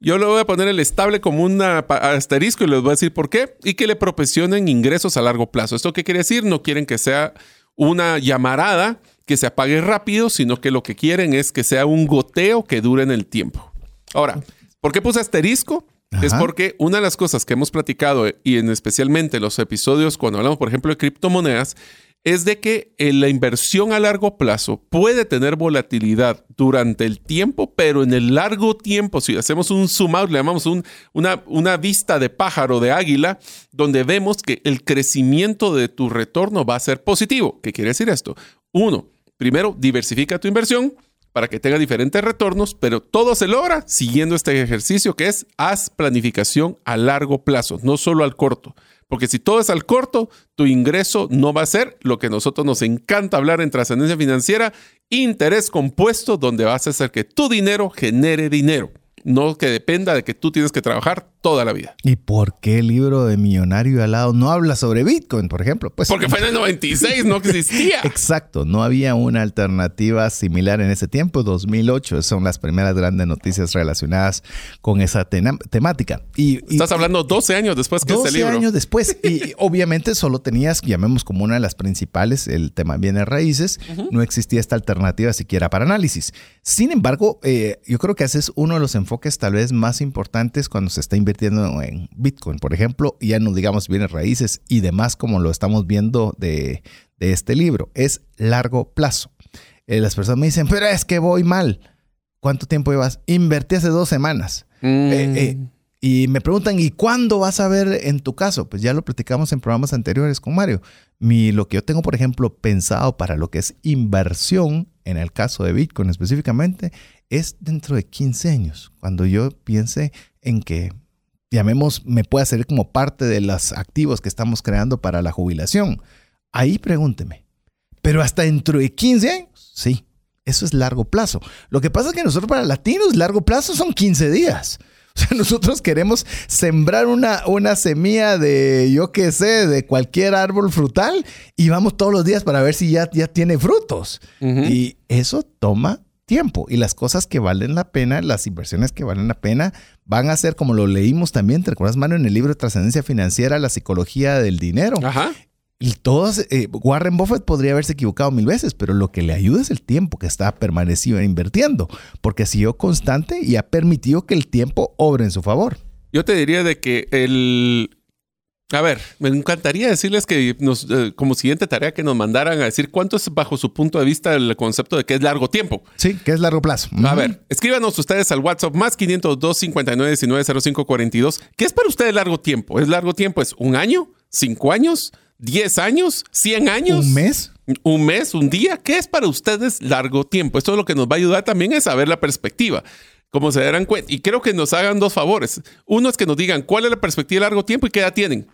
Yo le voy a poner el estable como un asterisco y les voy a decir por qué. Y que le proporcionen ingresos a largo plazo. ¿Esto qué quiere decir? No quieren que sea una llamarada que se apague rápido, sino que lo que quieren es que sea un goteo que dure en el tiempo. Ahora, ¿por qué puse asterisco? Es porque una de las cosas que hemos platicado, y en especialmente los episodios cuando hablamos, por ejemplo, de criptomonedas, es de que eh, la inversión a largo plazo puede tener volatilidad durante el tiempo, pero en el largo tiempo, si hacemos un zoom out, le llamamos una, una vista de pájaro de águila, donde vemos que el crecimiento de tu retorno va a ser positivo. ¿Qué quiere decir esto? Uno, primero, diversifica tu inversión para que tenga diferentes retornos, pero todo se logra siguiendo este ejercicio que es haz planificación a largo plazo, no solo al corto. Porque si todo es al corto, tu ingreso no va a ser lo que nosotros nos encanta hablar en trascendencia financiera, interés compuesto, donde vas a hacer que tu dinero genere dinero. No que dependa de que tú tienes que trabajar toda la vida. ¿Y por qué el libro de Millonario al lado no habla sobre Bitcoin, por ejemplo? Pues, Porque fue en el 96, no existía. Exacto, no había una alternativa similar en ese tiempo, 2008. Son las primeras grandes noticias relacionadas con esa temática. Y, Estás hablando 12 años después que este libro. 12 años después. y obviamente solo tenías, llamemos como una de las principales, el tema bienes raíces. No existía esta alternativa siquiera para análisis. Sin embargo, eh, yo creo que ese es uno de los enfoques tal vez más importantes cuando se está invirtiendo en Bitcoin, por ejemplo, ya no digamos bienes raíces y demás como lo estamos viendo de, este libro, es largo plazo. Eh, las personas me dicen, pero es que voy mal. ¿Cuánto tiempo llevas? Invertí hace dos semanas. Eh, mm. y me preguntan, ¿y cuándo vas a ver en tu caso? Pues ya lo platicamos en programas anteriores con Mario. Mi, lo que yo tengo, por ejemplo, pensado para lo que es inversión en el caso de Bitcoin específicamente, es dentro de 15 años, cuando yo piense en que, llamemos, me pueda servir como parte de los activos que estamos creando para la jubilación. Ahí pregúnteme, ¿pero hasta dentro de 15 años? Sí, eso es largo plazo. Lo que pasa es que nosotros para latinos, largo plazo son 15 días. O sea, nosotros queremos sembrar una, una semilla de, yo qué sé, de cualquier árbol frutal y vamos todos los días para ver si ya, ya tiene frutos. Y eso toma tiempo. Y las cosas que valen la pena, las inversiones que valen la pena, van a ser como lo leímos también, ¿te recuerdas, mano en el libro de Trascendencia Financiera, la psicología del dinero? Ajá. Y todos, eh, Warren Buffett podría haberse equivocado mil veces, pero lo que le ayuda es el tiempo que está permanecido invirtiendo, porque ha sido constante y ha permitido que el tiempo obre en su favor. Yo te diría de que el... A ver, me encantaría decirles que nos, eh, como siguiente tarea que nos mandaran a decir cuánto es bajo su punto de vista el concepto de que es largo tiempo. Sí, que es largo plazo. A ver, escríbanos ustedes al WhatsApp más 502 59 19 05 42. ¿Qué es para ustedes largo tiempo? ¿Es largo tiempo? ¿Es un año? ¿Cinco años? ¿10 años? ¿100 años? ¿Un mes? ¿Un mes? ¿Un día? ¿Qué es para ustedes largo tiempo? Esto es lo que nos va a ayudar también es saber la perspectiva. Como se darán cuenta. Y creo que nos hagan dos favores. Uno es que nos digan cuál es la perspectiva de largo tiempo y qué edad tienen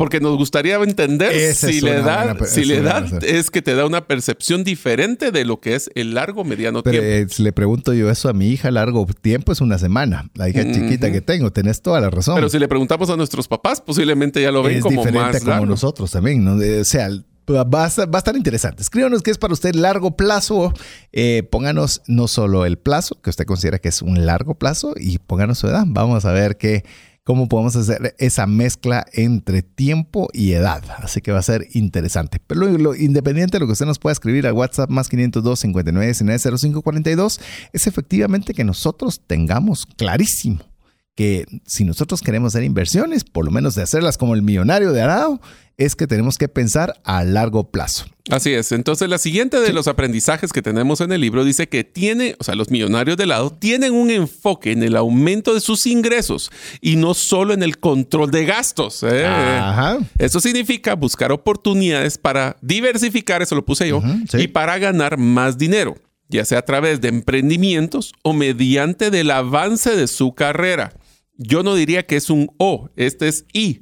porque nos gustaría entender si la edad, si la edad es que te da una percepción diferente de lo que es el largo mediano tiempo. Eh, si le pregunto yo eso a mi hija, largo tiempo es una semana. La hija chiquita que tengo, tenés toda la razón. Pero si le preguntamos a nuestros papás, posiblemente ya lo ven como diferente como nosotros también, ¿no? o sea, Va a, estar, interesante. Escríbanos qué es para usted largo plazo. Eh, pónganos no solo el plazo, que usted considera que es un largo plazo, y pónganos su edad. Vamos a ver qué, cómo podemos hacer esa mezcla entre tiempo y edad. Así que va a ser interesante. Pero lo, independiente de lo que usted nos pueda escribir a WhatsApp más 502 59 05 42, es efectivamente que nosotros tengamos clarísimo que si nosotros queremos hacer inversiones, por lo menos de hacerlas como el millonario de Arado, es que tenemos que pensar a largo plazo. Así es. Entonces, la siguiente de los aprendizajes que tenemos en el libro dice que tiene, o sea, los millonarios de lado tienen un enfoque en el aumento de sus ingresos y no solo en el control de gastos. ¿eh? Eso significa buscar oportunidades para diversificar, eso lo puse yo, y para ganar más dinero ya sea a través de emprendimientos o mediante del avance de su carrera yo no diría que es un O, este es I.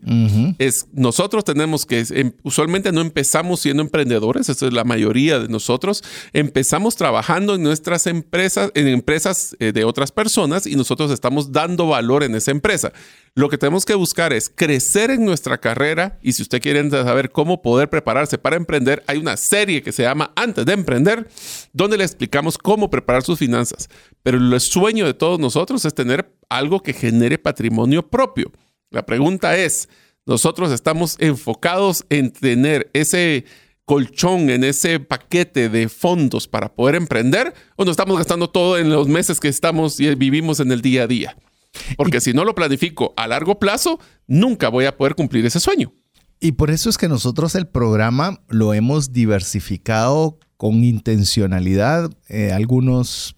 es, nosotros tenemos que, em, usualmente no empezamos siendo emprendedores, esa es la mayoría de nosotros, empezamos trabajando en nuestras empresas, en empresas eh, de otras personas y nosotros estamos dando valor en esa empresa. Lo que tenemos que buscar es crecer en nuestra carrera y si usted quiere saber cómo poder prepararse para emprender, hay una serie que se llama Antes de Emprender, donde le explicamos cómo preparar sus finanzas. Pero el sueño de todos nosotros es tener algo que genere patrimonio propio. La pregunta es, ¿nosotros estamos enfocados en tener ese colchón, en ese paquete de fondos para poder emprender o nos estamos gastando todo en los meses que estamos y vivimos en el día a día? Porque si no lo planifico a largo plazo, nunca voy a poder cumplir ese sueño. Y por eso es que nosotros el programa lo hemos diversificado con intencionalidad. Eh, algunos,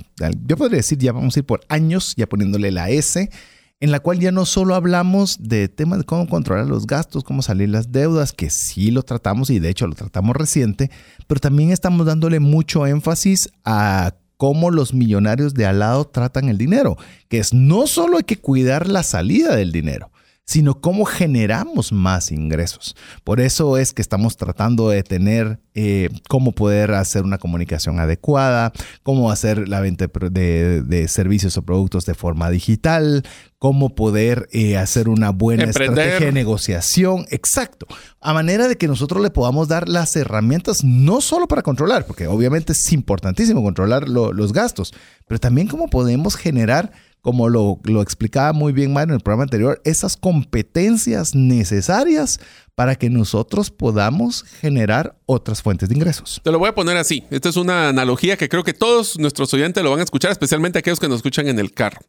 yo podría decir, ya vamos a ir por años, ya poniéndole la S, en la cual ya no solo hablamos de temas de cómo controlar los gastos, cómo salir las deudas, que sí lo tratamos y de hecho lo tratamos reciente, pero también estamos dándole mucho énfasis a cómo los millonarios de al lado tratan el dinero, que es no solo hay que cuidar la salida del dinero, sino cómo generamos más ingresos. Por eso es que estamos tratando de tener eh, cómo poder hacer una comunicación adecuada, cómo hacer la venta de, servicios o productos de forma digital, cómo poder eh, hacer una buena estrategia de negociación. Exacto. A manera de que nosotros le podamos dar las herramientas no solo para controlar, porque obviamente es importantísimo controlar los gastos, pero también cómo podemos generar como lo, explicaba muy bien Mario en el programa anterior, esas competencias necesarias para que nosotros podamos generar otras fuentes de ingresos. Te lo voy a poner así. Esta es una analogía que creo que todos nuestros oyentes lo van a escuchar, especialmente aquellos que nos escuchan en el carro.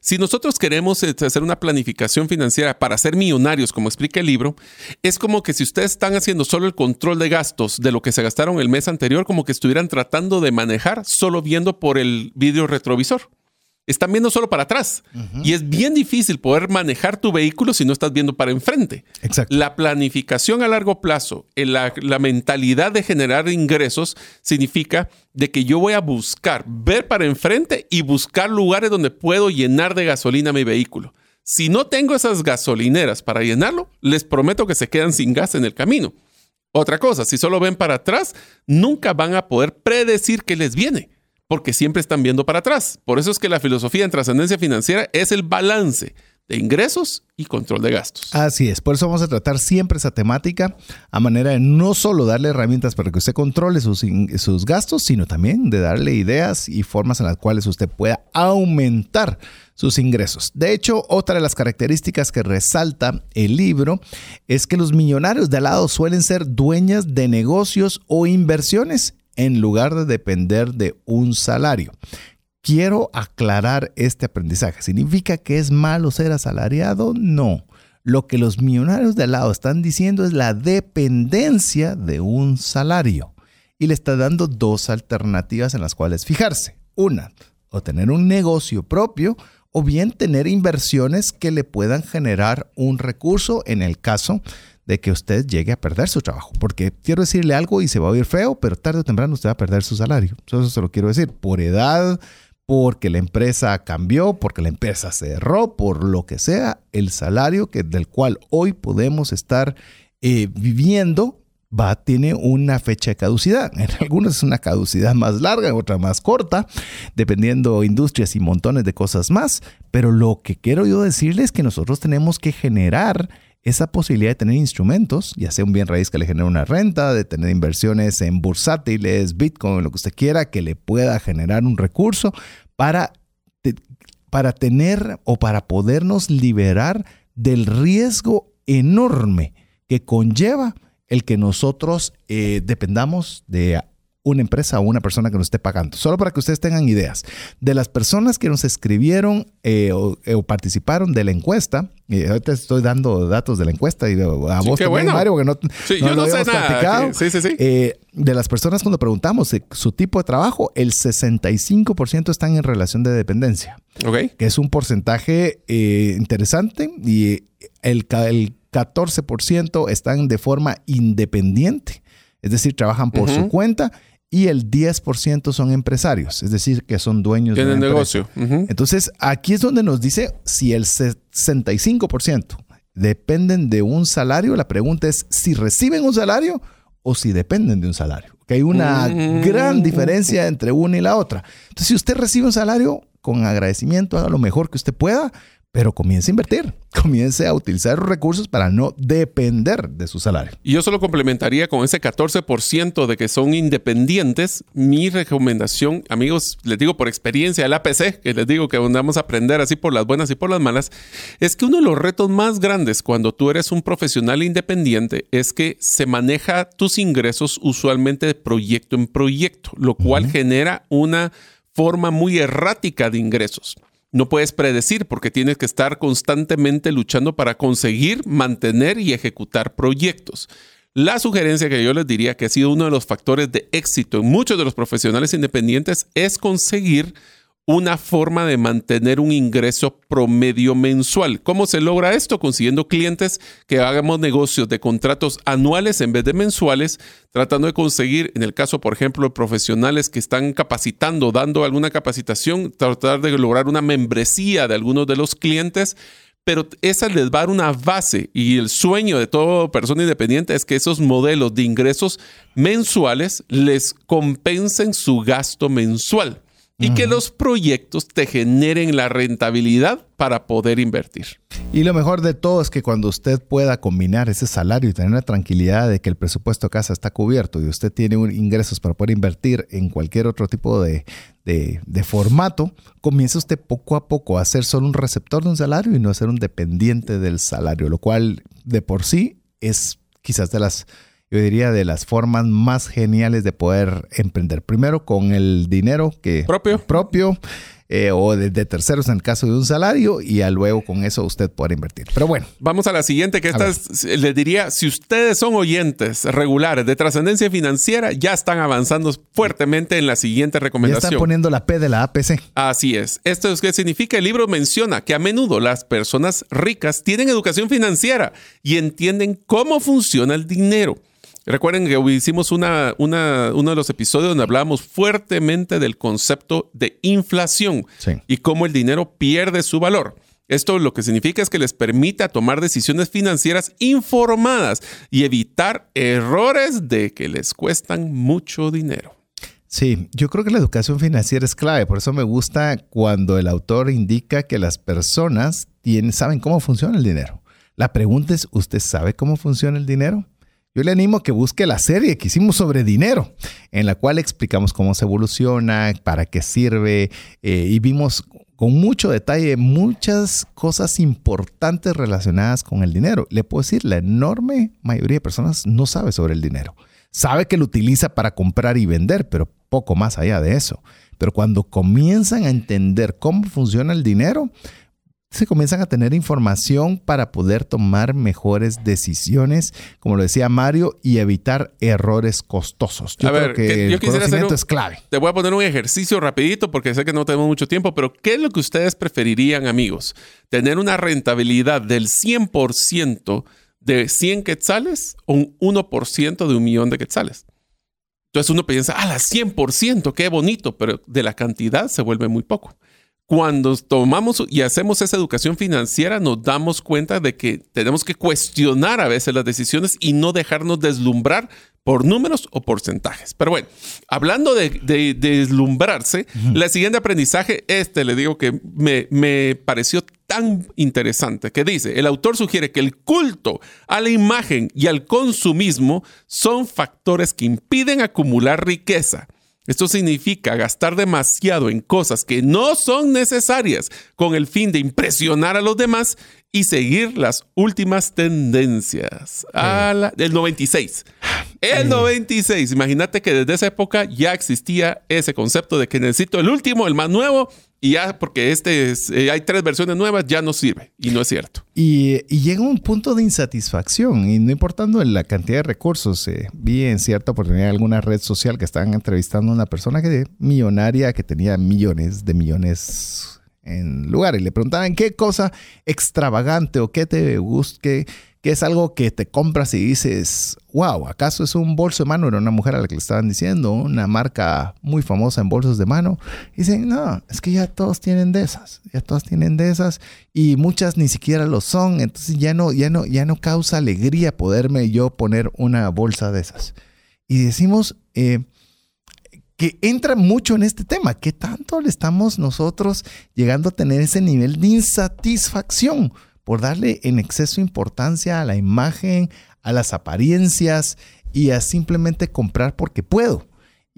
Si nosotros queremos este, hacer una planificación financiera para ser millonarios, como explica el libro, es como que si ustedes están haciendo solo el control de gastos de lo que se gastaron el mes anterior, como que estuvieran tratando de manejar solo viendo por el vidrio retrovisor están viendo solo para atrás. Y es bien difícil poder manejar tu vehículo si no estás viendo para enfrente. Exacto. La planificación a largo plazo, la, la, mentalidad de generar ingresos, significa de que yo voy a buscar, ver para enfrente y buscar lugares donde puedo llenar de gasolina mi vehículo. Si no tengo esas gasolineras para llenarlo, les prometo que se quedan sin gas en el camino. Otra cosa, si solo ven para atrás, nunca van a poder predecir qué les viene porque siempre están viendo para atrás. Por eso es que la filosofía en trascendencia financiera es el balance de ingresos y control de gastos. Así es, por eso vamos a tratar siempre esa temática a manera de no solo darle herramientas para que usted controle sus, sus gastos, sino también de darle ideas y formas en las cuales usted pueda aumentar sus ingresos. De hecho, otra de las características que resalta el libro es que los millonarios de al lado suelen ser dueñas de negocios o inversiones en lugar de depender de un salario. Quiero aclarar este aprendizaje. ¿Significa que es malo ser asalariado? No. Lo que los millonarios de al lado están diciendo es la dependencia de un salario. Y le está dando dos alternativas en las cuales fijarse. Una, o tener un negocio propio o bien tener inversiones que le puedan generar un recurso en el caso de que usted llegue a perder su trabajo. Porque quiero decirle algo y se va a oír feo, pero tarde o temprano usted va a perder su salario. Eso se lo quiero decir. Por edad, porque la empresa cambió, porque la empresa cerró, por lo que sea, el salario que, del cual hoy podemos estar eh, viviendo va, tiene una fecha de caducidad. En algunos es una caducidad más larga, en otra más corta, dependiendo industrias y montones de cosas más. Pero lo que quiero yo decirles es que nosotros tenemos que generar esa posibilidad de tener instrumentos, ya sea un bien raíz que le genere una renta, de tener inversiones en bursátiles, Bitcoin, lo que usted quiera, que le pueda generar un recurso para, para tener o para podernos liberar del riesgo enorme que conlleva el que nosotros eh, dependamos de una empresa o una persona que nos esté pagando. Solo para que ustedes tengan ideas. De las personas que nos escribieron eh, eh, o, participaron de la encuesta, y ahorita estoy dando datos de la encuesta y a vos también, Mario, porque no, yo no sé nada. Sí, sí, sí. Eh, de las personas cuando preguntamos su tipo de trabajo, el 65% están en relación de dependencia. Ok. Que es un porcentaje interesante y el, el 14% están de forma independiente. Es decir, trabajan por su cuenta y el 10% son empresarios, es decir, que son dueños de negocio. Entonces, aquí es donde nos dice si el 65% dependen de un salario, la pregunta es si reciben un salario o si dependen de un salario. Que hay una mm. gran diferencia entre una y la otra. Entonces, si usted recibe un salario, con agradecimiento, haga lo mejor que usted pueda, pero comience a invertir, comience a utilizar los recursos para no depender de su salario. Y yo solo complementaría con ese 14% de que son independientes. Mi recomendación, amigos, les digo por experiencia, el APC, que les digo que vamos a aprender así por las buenas y por las malas, es que uno de los retos más grandes cuando tú eres un profesional independiente es que se maneja tus ingresos usualmente de proyecto en proyecto, lo cual genera una forma muy errática de ingresos no puedes predecir porque tienes que estar constantemente luchando para conseguir, mantener y ejecutar proyectos. La sugerencia que yo les diría que ha sido uno de los factores de éxito en muchos de los profesionales independientes es conseguir una forma de mantener un ingreso promedio mensual. ¿Cómo se logra esto? Consiguiendo clientes que hagamos negocios de contratos anuales en vez de mensuales, tratando de conseguir, en el caso, por ejemplo, de profesionales que están capacitando, dando alguna capacitación, tratar de lograr una membresía de algunos de los clientes pero esa les va a dar una base y el sueño de toda persona independiente es que esos modelos de ingresos mensuales les compensen su gasto mensual y que los proyectos te generen la rentabilidad para poder invertir. Y lo mejor de todo es que cuando usted pueda combinar ese salario y tener la tranquilidad de que el presupuesto de casa está cubierto y usted tiene ingresos para poder invertir en cualquier otro tipo de, de, formato, comienza usted poco a poco a ser solo un receptor de un salario y no a ser un dependiente del salario, lo cual de por sí es quizás de las yo diría, de las formas más geniales de poder emprender. Primero con el dinero que propio, propio eh, o de, terceros en el caso de un salario y ya luego con eso usted puede invertir. Pero bueno. Vamos a la siguiente, que esta les diría, si ustedes son oyentes regulares de trascendencia financiera, ya están avanzando fuertemente en la siguiente recomendación. Ya están poniendo la P de la APC. Así es. Esto es que significa, el libro menciona que a menudo las personas ricas tienen educación financiera y entienden cómo funciona el dinero. Recuerden que hicimos una, uno de los episodios donde hablábamos fuertemente del concepto de inflación y cómo el dinero pierde su valor. Esto lo que significa es que les permite tomar decisiones financieras informadas y evitar errores de que les cuestan mucho dinero. Sí, yo creo que la educación financiera es clave, por eso me gusta cuando el autor indica que las personas tienen, saben cómo funciona el dinero. La pregunta es, ¿usted sabe cómo funciona el dinero? Yo le animo a que busque la serie que hicimos sobre dinero, en la cual explicamos cómo se evoluciona, para qué sirve, eh, y vimos con mucho detalle muchas cosas importantes relacionadas con el dinero. Le puedo decir, la enorme mayoría de personas no sabe sobre el dinero. Sabe que lo utiliza para comprar y vender, pero poco más allá de eso. Pero cuando comienzan a entender cómo funciona el dinero, se comienzan a tener información para poder tomar mejores decisiones, como lo decía Mario, y evitar errores costosos. Yo creo que el conocimiento es clave. Te voy a poner un ejercicio rapidito porque sé que no tenemos mucho tiempo, pero ¿qué es lo que ustedes preferirían, amigos? ¿Tener una rentabilidad del 100% de 100 quetzales o un 1% de un millón de quetzales? Entonces uno piensa, ah, la 100%, qué bonito, pero de la cantidad se vuelve muy poco cuando tomamos y hacemos esa educación financiera, nos damos cuenta de que tenemos que cuestionar a veces las decisiones y no dejarnos deslumbrar por números o porcentajes. Pero bueno, hablando de, deslumbrarse, la siguiente aprendizaje, este le digo que me, me pareció tan interesante, que dice, el autor sugiere que el culto a la imagen y al consumismo son factores que impiden acumular riqueza esto significa gastar demasiado en cosas que no son necesarias con el fin de impresionar a los demás y seguir las últimas tendencias. A del 96. El 96. Imagínate que desde esa época ya existía ese concepto de que necesito el último, el más nuevo, y ya porque este eh, hay tres versiones nuevas, ya no sirve. Y no es cierto. Y, llega un punto de insatisfacción, y no importando la cantidad de recursos. Eh, vi en cierta oportunidad alguna red social que estaban entrevistando a una persona que millonaria que tenía millones de millones en lugar y le preguntaban qué cosa extravagante o qué te gusta, qué, es algo que te compras y dices, wow, ¿acaso es un bolso de mano? Era una mujer a la que le estaban diciendo, una marca muy famosa en bolsos de mano. Y dicen, no, es que ya todos tienen de esas, ya todos tienen de esas y muchas ni siquiera lo son. Entonces ya no, ya no, ya no causa alegría poderme yo poner una bolsa de esas. Y decimos, eh, que entra mucho en este tema. ¿Qué tanto le estamos nosotros llegando a tener ese nivel de insatisfacción por darle en exceso importancia a la imagen, a las apariencias y a simplemente comprar porque puedo?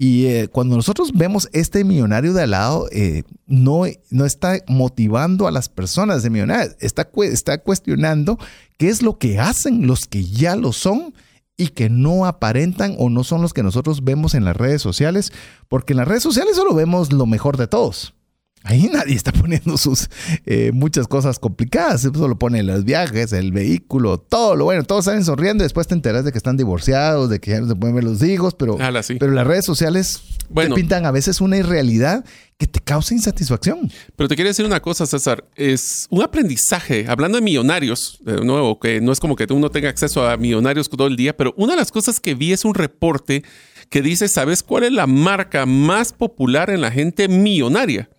Y eh, cuando nosotros vemos este millonario de al lado, eh, no, no está motivando a las personas de millonarios, está, está cuestionando qué es lo que hacen los que ya lo son y que no aparentan o no son los que nosotros vemos en las redes sociales, porque en las redes sociales solo vemos lo mejor de todos. Ahí nadie está poniendo sus eh, muchas cosas complicadas. Solo pone los viajes, el vehículo, todo lo bueno. Todos salen sonriendo. Después te enteras de que están divorciados, de que ya no se pueden ver los hijos. Pero, pero las redes sociales te pintan a veces una irrealidad que te causa insatisfacción. Pero te quiero decir una cosa, César. Es un aprendizaje. Hablando de millonarios, de nuevo, que no es como que uno tenga acceso a millonarios todo el día, pero una de las cosas que vi es un reporte que dice: ¿Sabes cuál es la marca más popular en la gente millonaria?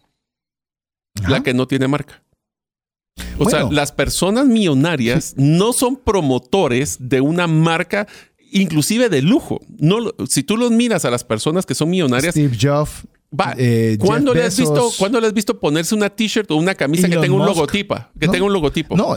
La que no tiene marca. O sea, las personas millonarias no son promotores de una marca, inclusive de lujo. No, si tú los miras a las personas que son millonarias. Steve Jobs. Eh, ¿cuándo, le has visto, ¿Cuándo le has visto ponerse una t-shirt o una camisa que tenga un logotipo? Que tenga un logotipo. No,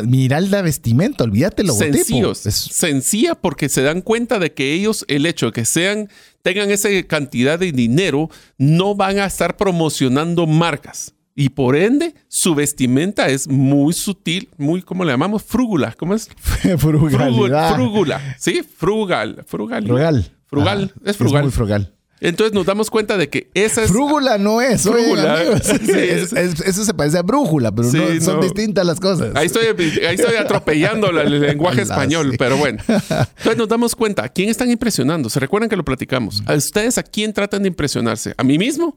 vestimenta, olvídate el logotipo. Sencillos. Sencilla porque se dan cuenta de que ellos, el hecho de que sean, tengan esa cantidad de dinero, no van a estar promocionando marcas. Y por ende, su vestimenta es muy sutil, muy, ¿cómo le llamamos? Frúgula. ¿Cómo es? Frugalidad. Frúgula. Sí, frugal. Frugal. Frugal. Frugal. es frugal. Es muy frugal. Entonces nos damos cuenta de que esa es. Frúgula no es. Frúgula. eso se parece a brújula, pero no, son distintas las cosas. Ahí estoy, ahí estoy atropellando el lenguaje español, pero bueno. Entonces nos damos cuenta. ¿A quién están impresionando? ¿Se recuerdan que lo platicamos? ¿A ustedes a quién tratan de impresionarse? ¿A mí mismo?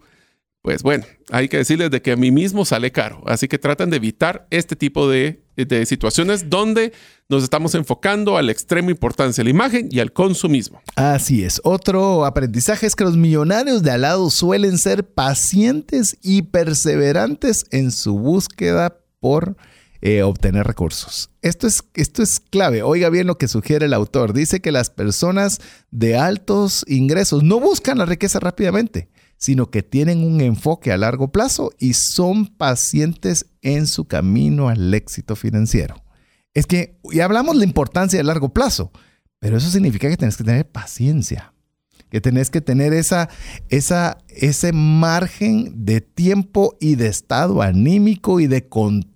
Pues bueno, hay que decirles de que a mí mismo sale caro. Así que tratan de evitar este tipo de, situaciones donde nos estamos enfocando a la extrema importancia de la imagen y al consumismo. Así es. Otro aprendizaje es que los millonarios de al lado suelen ser pacientes y perseverantes en su búsqueda por eh, obtener recursos. Esto es, esto es clave. Oiga bien lo que sugiere el autor. Dice que las personas de altos ingresos no buscan la riqueza rápidamente sino que tienen un enfoque a largo plazo y son pacientes en su camino al éxito financiero. Es que, y hablamos de la importancia de largo plazo, pero eso significa que tienes que tener paciencia, que tenés que tener esa, esa, ese margen de tiempo y de estado anímico y de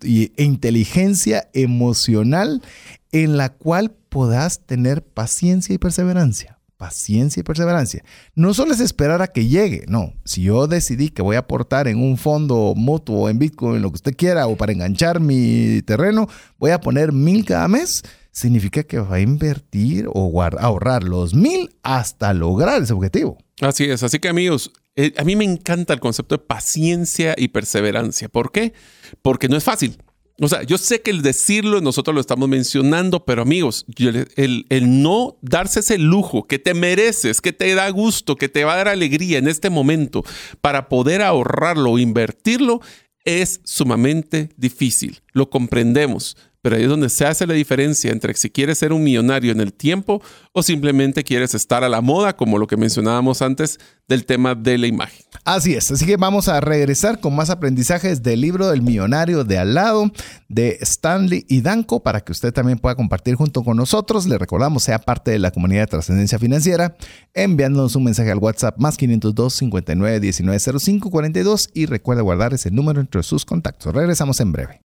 e inteligencia emocional en la cual puedas tener paciencia y perseverancia paciencia y perseverancia. No solo es esperar a que llegue, no. Si yo decidí que voy a aportar en un fondo mutuo, en Bitcoin, lo que usted quiera, o para enganchar mi terreno, voy a poner mil cada mes, significa que va a invertir o ahorrar los mil hasta lograr ese objetivo. Así es. Así que amigos, eh, a mí me encanta el concepto de paciencia y perseverancia. ¿Por qué? Porque no es fácil. O sea, yo sé que el decirlo nosotros lo estamos mencionando, pero amigos, el, el, no darse ese lujo que te mereces, que te da gusto, que te va a dar alegría en este momento para poder ahorrarlo o invertirlo, es sumamente difícil. Lo comprendemos, pero ahí es donde se hace la diferencia entre si quieres ser un millonario en el tiempo o simplemente quieres estar a la moda, como lo que mencionábamos antes del tema de la imagen. Así es, así que vamos a regresar con más aprendizajes del libro del millonario de al lado de Stanley y Danko para que usted también pueda compartir junto con nosotros. Le recordamos, sea parte de la comunidad de trascendencia financiera, enviándonos un mensaje al WhatsApp más 502 59 19 05 42 y recuerde guardar ese número entre sus contactos. Regresamos en breve.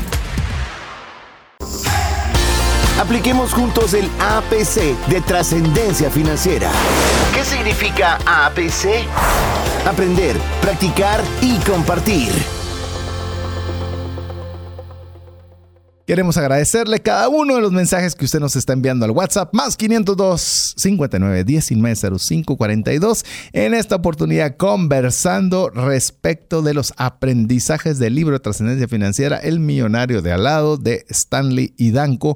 Apliquemos juntos el APC de trascendencia financiera. ¿Qué significa APC? Aprender, practicar y compartir. Queremos agradecerle cada uno de los mensajes que usted nos está enviando al WhatsApp, más 502 59 19 05 42. En esta oportunidad, conversando respecto de los aprendizajes del libro de trascendencia financiera, El millonario de al lado de Stanley Danko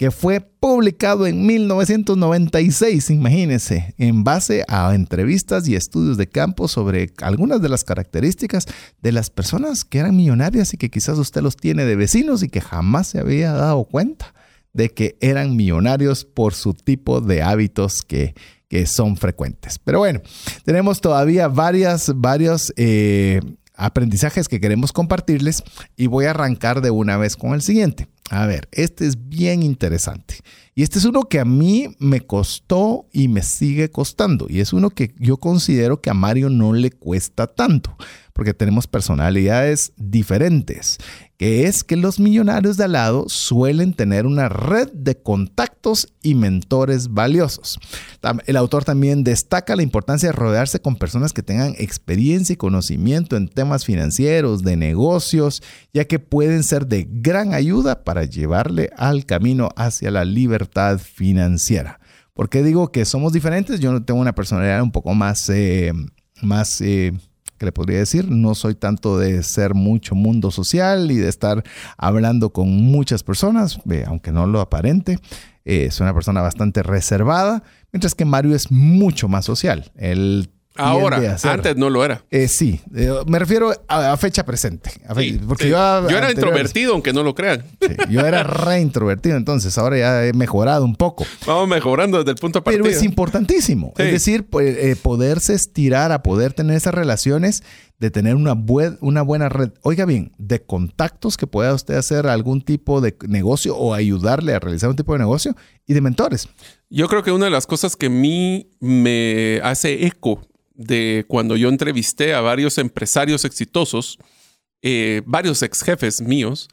que fue publicado en 1996, imagínense, en base a entrevistas y estudios de campo sobre algunas de las características de las personas que eran millonarias y que quizás usted los tiene de vecinos y que jamás se había dado cuenta de que eran millonarios por su tipo de hábitos que, son frecuentes. Pero bueno, tenemos todavía varias, varios eh, aprendizajes que queremos compartirles y voy a arrancar de una vez con el siguiente. A ver, este es bien interesante. Y este es uno que a mí me costó y me sigue costando. Y es uno que yo considero que a Mario no le cuesta tanto, porque tenemos personalidades diferentes que es que los millonarios de al lado suelen tener una red de contactos y mentores valiosos. El autor también destaca la importancia de rodearse con personas que tengan experiencia y conocimiento en temas financieros, de negocios, ya que pueden ser de gran ayuda para llevarle al camino hacia la libertad financiera. ¿Por qué digo que somos diferentes? Yo tengo una personalidad un poco más, eh, más eh, que le podría decir. No soy tanto de ser mucho mundo social y de estar hablando con muchas personas, aunque no lo aparente. Eh, soy una persona bastante reservada, mientras que Mario es mucho más social. Él Ahora, antes no lo era. Eh, sí, eh, me refiero a, fecha presente. porque Yo, era introvertido, aunque no lo crean. yo era re introvertido, entonces ahora ya he mejorado un poco. Vamos mejorando desde el punto de partida. Pero es importantísimo. Es decir, eh, poderse estirar a poder tener esas relaciones, de tener una, una buena red, oiga bien, de contactos que pueda usted hacer algún tipo de negocio o ayudarle a realizar un tipo de negocio y de mentores. Yo creo que una de las cosas que a mí me hace eco de cuando yo entrevisté a varios empresarios exitosos, eh, varios ex jefes míos,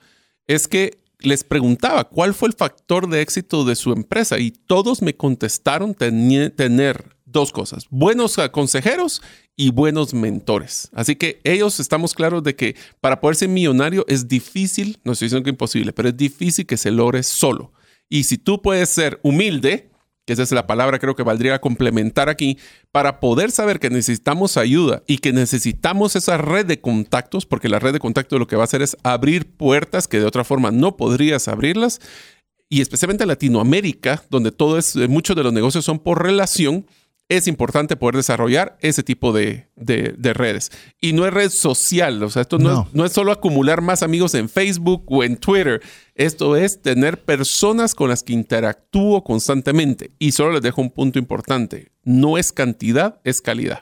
es que les preguntaba cuál fue el factor de éxito de su empresa y todos me contestaron tener dos cosas, buenos consejeros y buenos mentores. Así que ellos estamos claros de que para poder ser millonario es difícil, no estoy diciendo que imposible, pero es difícil que se logre solo. Y si tú puedes ser humilde, que esa es la palabra creo que valdría complementar aquí, para poder saber que necesitamos ayuda y que necesitamos esa red de contactos, porque la red de contactos lo que va a hacer es abrir puertas que de otra forma no podrías abrirlas, y especialmente en Latinoamérica, donde todo es, muchos de los negocios son por relación, es importante poder desarrollar ese tipo de, redes. Y no es red social, o sea, esto no, Es, no, Es, solo acumular más amigos en Facebook o en Twitter, esto es tener personas con las que interactúo constantemente. Y solo les dejo un punto importante, no es cantidad, es calidad.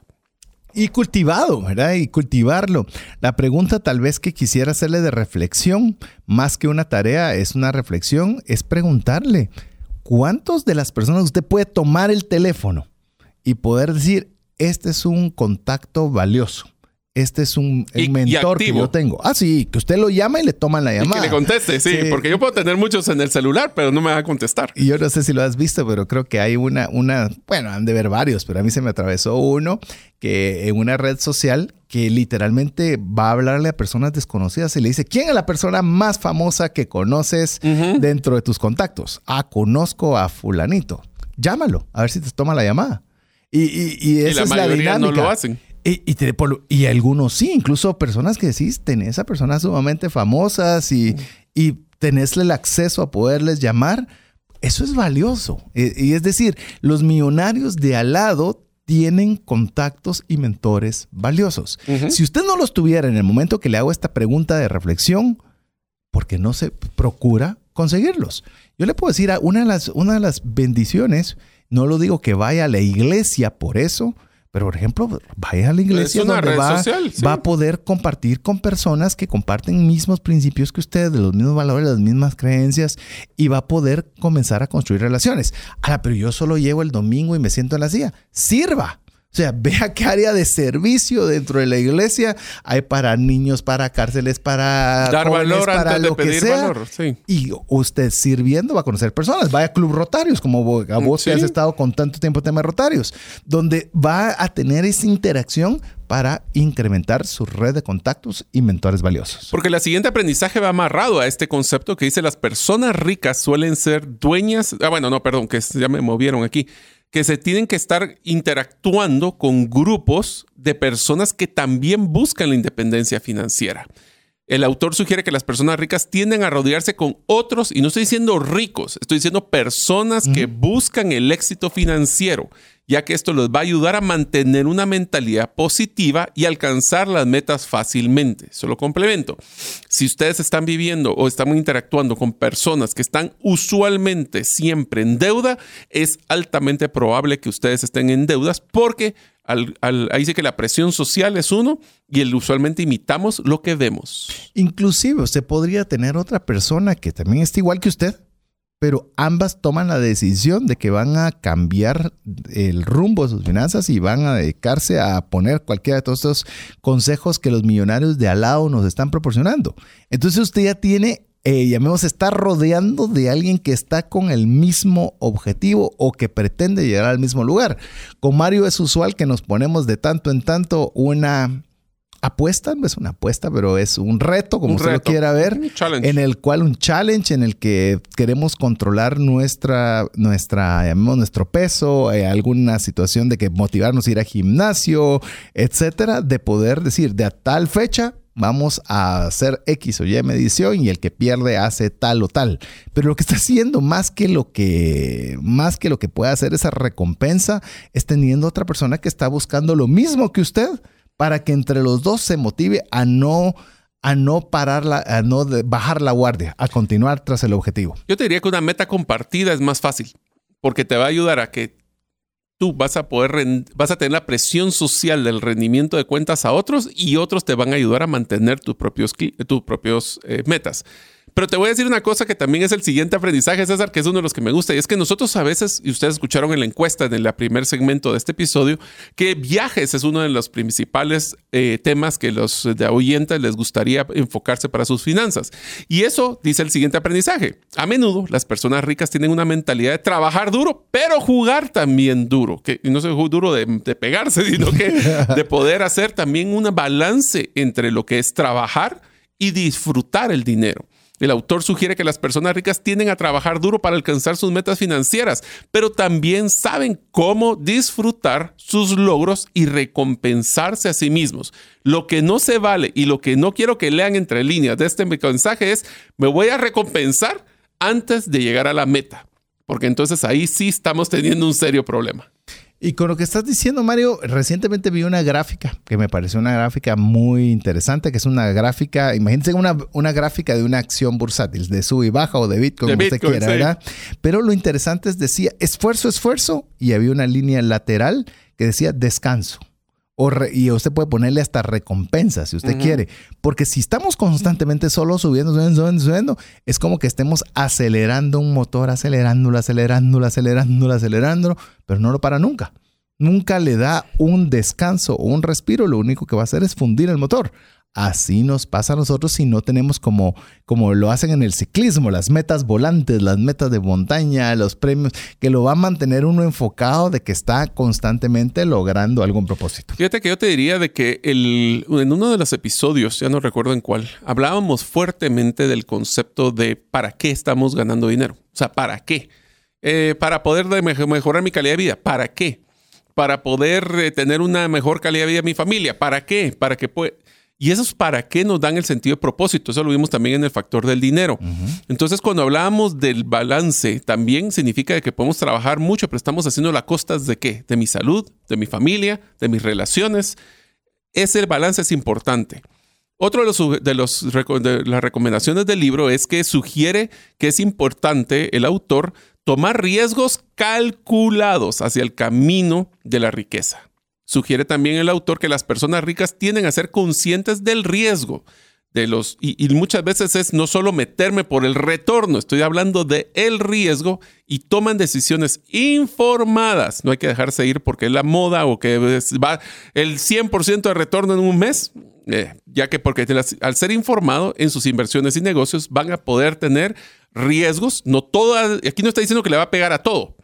Y cultivado, ¿verdad? Y cultivarlo. La pregunta tal vez que quisiera hacerle de reflexión, más que una tarea, es una reflexión, es preguntarle, ¿cuántos de las personas usted puede tomar el teléfono? Y poder decir, este es un contacto valioso. Este es un mentor que yo tengo. Ah, sí, que usted lo llama y le toman la llamada. Y que le conteste, sí, porque yo puedo tener muchos en el celular, pero no me va a contestar. Y yo no sé si lo has visto, pero creo que hay una, una, bueno, han de ver varios, pero a mí se me atravesó uno que en una red social que literalmente va a hablarle a personas desconocidas y le dice, ¿quién es la persona más famosa que conoces dentro de tus contactos? Ah, conozco a fulanito. Llámalo, a ver si te toma la llamada. Y, esa es la dinámica. no lo hacen. Y, y, algunos sí, incluso personas que decís, tenés a personas sumamente famosas y, y tenés el acceso a poderles llamar, eso es valioso. Y, es decir, los millonarios de al lado tienen contactos y mentores valiosos. Si usted no los tuviera en el momento que le hago esta pregunta de reflexión, ¿por qué no se procura conseguirlos? Yo le puedo decir, una de las, una de las bendiciones no lo digo que vaya a la iglesia por eso, pero por ejemplo, vaya a la iglesia donde va, va, a poder compartir con personas que comparten mismos principios que usted, de los mismos valores, las mismas creencias, y va a poder comenzar a construir relaciones. Ahora, pero yo solo llego el domingo y me siento en la silla. Sirva. O sea, vea qué área de servicio dentro de la iglesia hay para niños, para cárceles, para dar valor para lo que sea. Y usted sirviendo va a conocer personas. Vaya a Club Rotarios, como vos, a vos que has estado con tanto tiempo tema de Rotarios, donde va a tener esa interacción para incrementar su red de contactos y mentores valiosos. Porque el siguiente aprendizaje va amarrado a este concepto que dice las personas ricas suelen ser dueñas, ah bueno, no, perdón, que ya me movieron aquí, que se tienen que estar interactuando con grupos de personas que también buscan la independencia financiera. El autor sugiere que las personas ricas tienden a rodearse con otros, y no estoy diciendo ricos, estoy diciendo personas que buscan el éxito financiero ya que esto les va a ayudar a mantener una mentalidad positiva y alcanzar las metas fácilmente. Solo complemento. Si ustedes están viviendo o están interactuando con personas que están usualmente siempre en deuda, es altamente probable que ustedes estén en deudas porque ahí dice que la presión social es uno y el, usualmente imitamos lo que vemos. Inclusive usted podría tener otra persona que también está igual que usted pero ambas toman la decisión de que van a cambiar el rumbo de sus finanzas y van a dedicarse a poner cualquiera de todos estos consejos que los millonarios de al lado nos están proporcionando. Entonces usted ya tiene, eh, llamemos, está rodeando de alguien que está con el mismo objetivo o que pretende llegar al mismo lugar. Con Mario es usual que nos ponemos de tanto en tanto una apuesta, no es una apuesta, pero es un reto, como usted lo quiera ver, en el cual un challenge en el que queremos controlar nuestra, nuestra, llamemos nuestro peso, eh, alguna situación de que motivarnos a ir a gimnasio, etcétera, de poder decir de a tal fecha vamos a hacer X o Y medición y el que pierde hace tal o tal. Pero lo que está haciendo más que lo que más que lo que puede hacer esa recompensa es teniendo otra persona que está buscando lo mismo que usted para que entre los dos se motive a no a no a no bajar la guardia, a continuar tras el objetivo. Yo te diría que una meta compartida es más fácil, porque te va a ayudar a que tú vas a poder vas a tener la presión social del rendimiento de cuentas a otros y otros te van a ayudar a mantener tus propios tus propios eh, metas. Pero te voy a decir una cosa que también es el siguiente aprendizaje, César, que es uno de los que me gusta, y es que nosotros a veces, y ustedes escucharon en la encuesta, en el primer segmento de este episodio, que viajes es uno de los principales eh, temas que los de oyentes les gustaría enfocarse para sus finanzas. Y eso dice el siguiente aprendizaje. A menudo las personas ricas tienen una mentalidad de trabajar duro, pero jugar también duro, que no se duro de, de pegarse, sino que de poder hacer también un balance entre lo que es trabajar y disfrutar el dinero. El autor sugiere que las personas ricas tienden a trabajar duro para alcanzar sus metas financieras, pero también saben cómo disfrutar sus logros y recompensarse a sí mismos. Lo que no se vale y lo que no quiero que lean entre líneas de este mensaje es, me voy a recompensar antes de llegar a la meta, porque entonces ahí sí estamos teniendo un serio problema. Y con lo que estás diciendo, Mario, recientemente vi una gráfica que me pareció una gráfica muy interesante, que es una gráfica, imagínense una, una gráfica de una acción bursátil, de sub y baja o de Bitcoin, como usted quiera, ¿verdad? Pero lo interesante es, decía esfuerzo, esfuerzo, y había una línea lateral que decía descanso. O y usted puede ponerle hasta recompensa si usted quiere. Porque si estamos constantemente solo subiendo, subiendo, subiendo, subiendo, es como que estemos acelerando un motor, acelerándolo, acelerándolo, acelerándolo, acelerándolo, pero no lo para nunca. Nunca le da un descanso o un respiro, lo único que va a hacer es fundir el motor. Así nos pasa a nosotros si no tenemos como, como lo hacen en el ciclismo, las metas volantes, las metas de montaña, los premios, que lo va a mantener uno enfocado de que está constantemente logrando algún propósito. Fíjate que yo te diría de que el, en uno de los episodios, ya no recuerdo en cuál, hablábamos fuertemente del concepto de para qué estamos ganando dinero. O sea, ¿para qué? Eh, para poder mejorar mi calidad de vida. ¿Para qué? Para poder eh, tener una mejor calidad de vida en mi familia. ¿Para qué? Para que pueda y esos para qué nos dan el sentido de propósito. Eso lo vimos también en el factor del dinero. Entonces, cuando hablábamos del balance, también significa que podemos trabajar mucho, pero estamos haciendo la costas de qué? De mi salud, de mi familia, de mis relaciones. Ese balance es importante. Otro de, los, de, los, de las recomendaciones del libro es que sugiere que es importante el autor tomar riesgos calculados hacia el camino de la riqueza. Sugiere también el autor que las personas ricas tienden a ser conscientes del riesgo de los, y, muchas veces es no solo meterme por el retorno, estoy hablando de el riesgo y toman decisiones informadas. No hay que dejarse ir porque es la moda o que va el 100% de retorno en un mes, eh, ya que porque al ser informado en sus inversiones y negocios van a poder tener riesgos. No toda, aquí no está diciendo que le va a pegar a todo.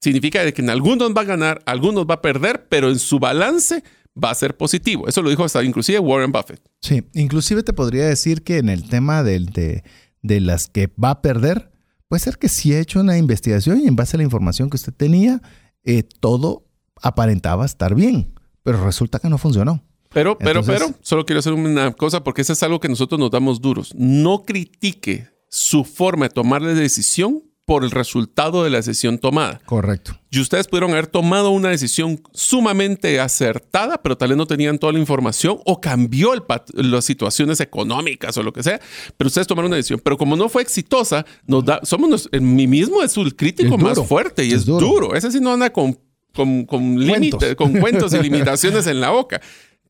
Significa que en algunos va a ganar, algunos va a perder, pero en su balance va a ser positivo. Eso lo dijo hasta inclusive Warren Buffett. Sí, inclusive te podría decir que en el tema de, de las que va a perder, puede ser que sí ha hecho una investigación y en base a la información que usted tenía, eh, todo aparentaba estar bien, pero resulta que no funcionó. Pero, pero, pero, solo quiero hacer una cosa porque eso es algo que nosotros nos damos duros. No critique su forma de tomar la decisión por el resultado de la decisión tomada. Correcto. Y ustedes pudieron haber tomado una decisión sumamente acertada, pero tal vez no tenían toda la información o cambió el las situaciones económicas o lo que sea, pero ustedes tomaron una decisión. Pero como no fue exitosa, nos da, somos en mí mismo es el crítico más fuerte y es, duro. Ese sí no anda con, con, con, con cuentos y limitaciones en la boca.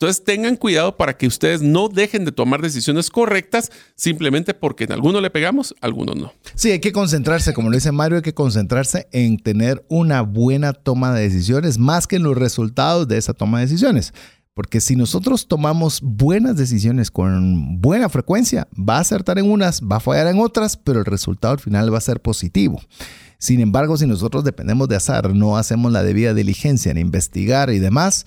Entonces tengan cuidado para que ustedes no dejen de tomar decisiones correctas simplemente porque en alguno le pegamos, algunos no. Sí, hay que concentrarse, como lo dice Mario, hay que concentrarse en tener una buena toma de decisiones más que en los resultados de esa toma de decisiones. Porque si nosotros tomamos buenas decisiones con buena frecuencia, va a acertar en unas, va a fallar en otras, pero el resultado al final va a ser positivo. Sin embargo, si nosotros dependemos de azar, no hacemos la debida diligencia en investigar y demás,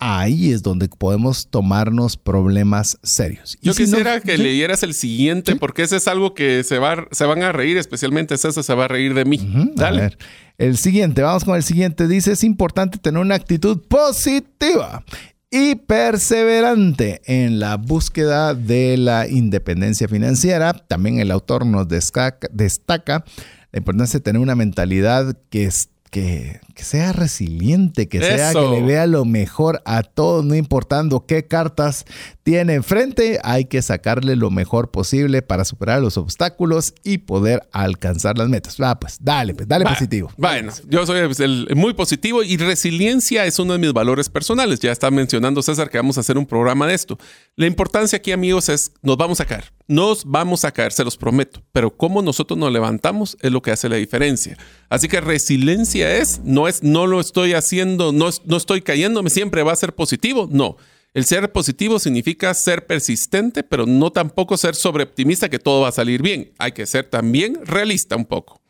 ahí es donde podemos tomarnos problemas serios. Yo quisiera que leyeras el siguiente, porque ese es algo que se, va, se van a reír, especialmente César se va a reír de mí. Dale. El siguiente, vamos con el siguiente. Dice, es importante tener una actitud positiva y perseverante en la búsqueda de la independencia financiera. También el autor nos destaca, destaca la importancia de tener una mentalidad que es que, sea resiliente, que sea que le vea lo mejor a todos, no importando qué cartas tiene enfrente, hay que sacarle lo mejor posible para superar los obstáculos y poder alcanzar las metas. Ah, pues dale, pues dale positivo. Bueno, yo soy muy positivo y resiliencia es uno de mis valores personales. Ya está mencionando César que vamos a hacer un programa de esto. La importancia aquí, amigos, es nos vamos a caer. Nos vamos a caer, se los prometo. Pero cómo nosotros nos levantamos es lo que hace la diferencia. Así que resiliencia es, no es, no lo estoy haciendo, no, no estoy cayéndome, siempre va a ser positivo. No. El ser positivo significa ser persistente, pero no tampoco ser sobreoptimista que todo va a salir bien. Hay que ser también realista un poco.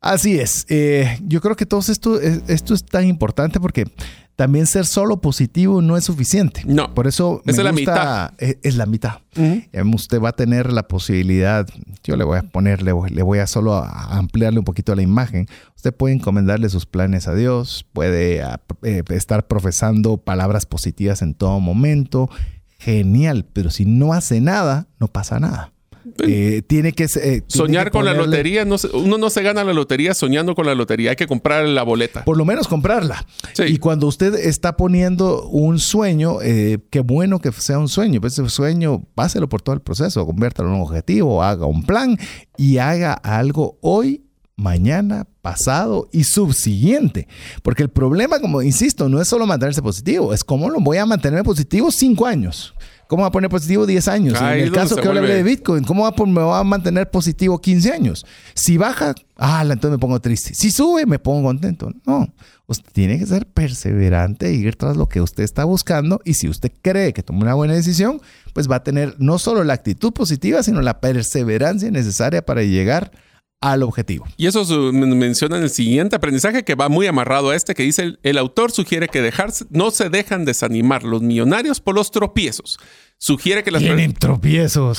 Así es. Eh, yo creo que todo esto, esto es tan importante porque también ser solo positivo no es suficiente. No. Por eso es la mitad. E, es, la mitad. Usted va a tener la posibilidad, yo le voy a poner, le voy, a solo ampliarle un poquito la imagen. Usted puede encomendarle sus planes a Dios, puede eh, estar profesando palabras positivas en todo momento. Genial, pero si no hace nada, no pasa nada. Eh, tiene que eh, soñar con la lotería. No uno no se gana la lotería soñando con la lotería. Hay que comprar la boleta. Por lo menos comprarla. Y cuando usted está poniendo un sueño, eh, qué bueno que sea un sueño. Pues ese sueño, páselo por todo el proceso, conviértalo en un objetivo, haga un plan y haga algo hoy mañana, pasado y subsiguiente. Porque el problema, como insisto, no es solo mantenerse positivo, es cómo lo voy a mantener positivo cinco años. ¿Cómo va a poner positivo 10 años? en el caso que hablé de Bitcoin, ¿cómo va me va a mantener positivo 15 años? Si baja, ah, entonces me pongo triste. Si sube, me pongo contento. No, usted tiene que ser perseverante e ir tras lo que usted está buscando. Y si usted cree que toma una buena decisión, pues va a tener no solo la actitud positiva, sino la perseverancia necesaria para llegar al objetivo. Y eso menciona en el siguiente aprendizaje que va muy amarrado a este que dice el, autor sugiere que dejarse, no se dejan desanimar los millonarios por los tropiezos. Sugiere que las Tienen tropiezos.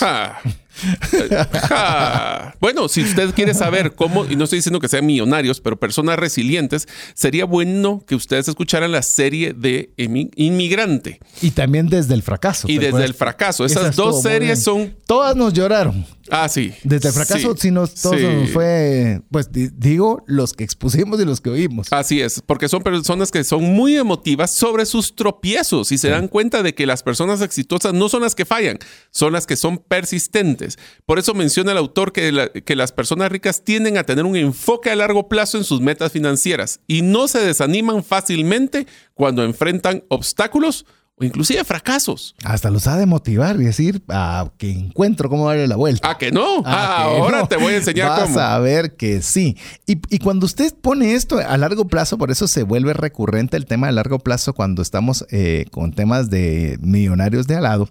bueno, si usted quiere saber cómo, y no estoy diciendo que sean millonarios, pero personas resilientes, sería bueno que ustedes escucharan la serie de Inmigrante. Y también desde el fracaso. Y desde el fracaso. Esas dos series son... Todas nos lloraron. Ah, sí. Desde el fracaso, sí, nos, todos nos fue, pues digo, los que expusimos y los que oímos. Así es, porque son personas que son muy emotivas sobre sus tropiezos y se dan cuenta de que las personas exitosas no son las que fallan, son las que son persistentes. Por eso menciona el autor que, que las personas ricas tienden a tener un enfoque a largo plazo en sus metas financieras y no se desaniman fácilmente cuando enfrentan obstáculos o inclusive fracasos. Hasta los ha de motivar y decir a que encuentro cómo darle la vuelta. ¿A que no? Ah, ahora te voy a enseñar Vas cómo. a ver que sí. Y, y cuando usted pone esto a largo plazo, por eso se vuelve recurrente el tema de largo plazo cuando estamos eh, con temas de millonarios de al lado,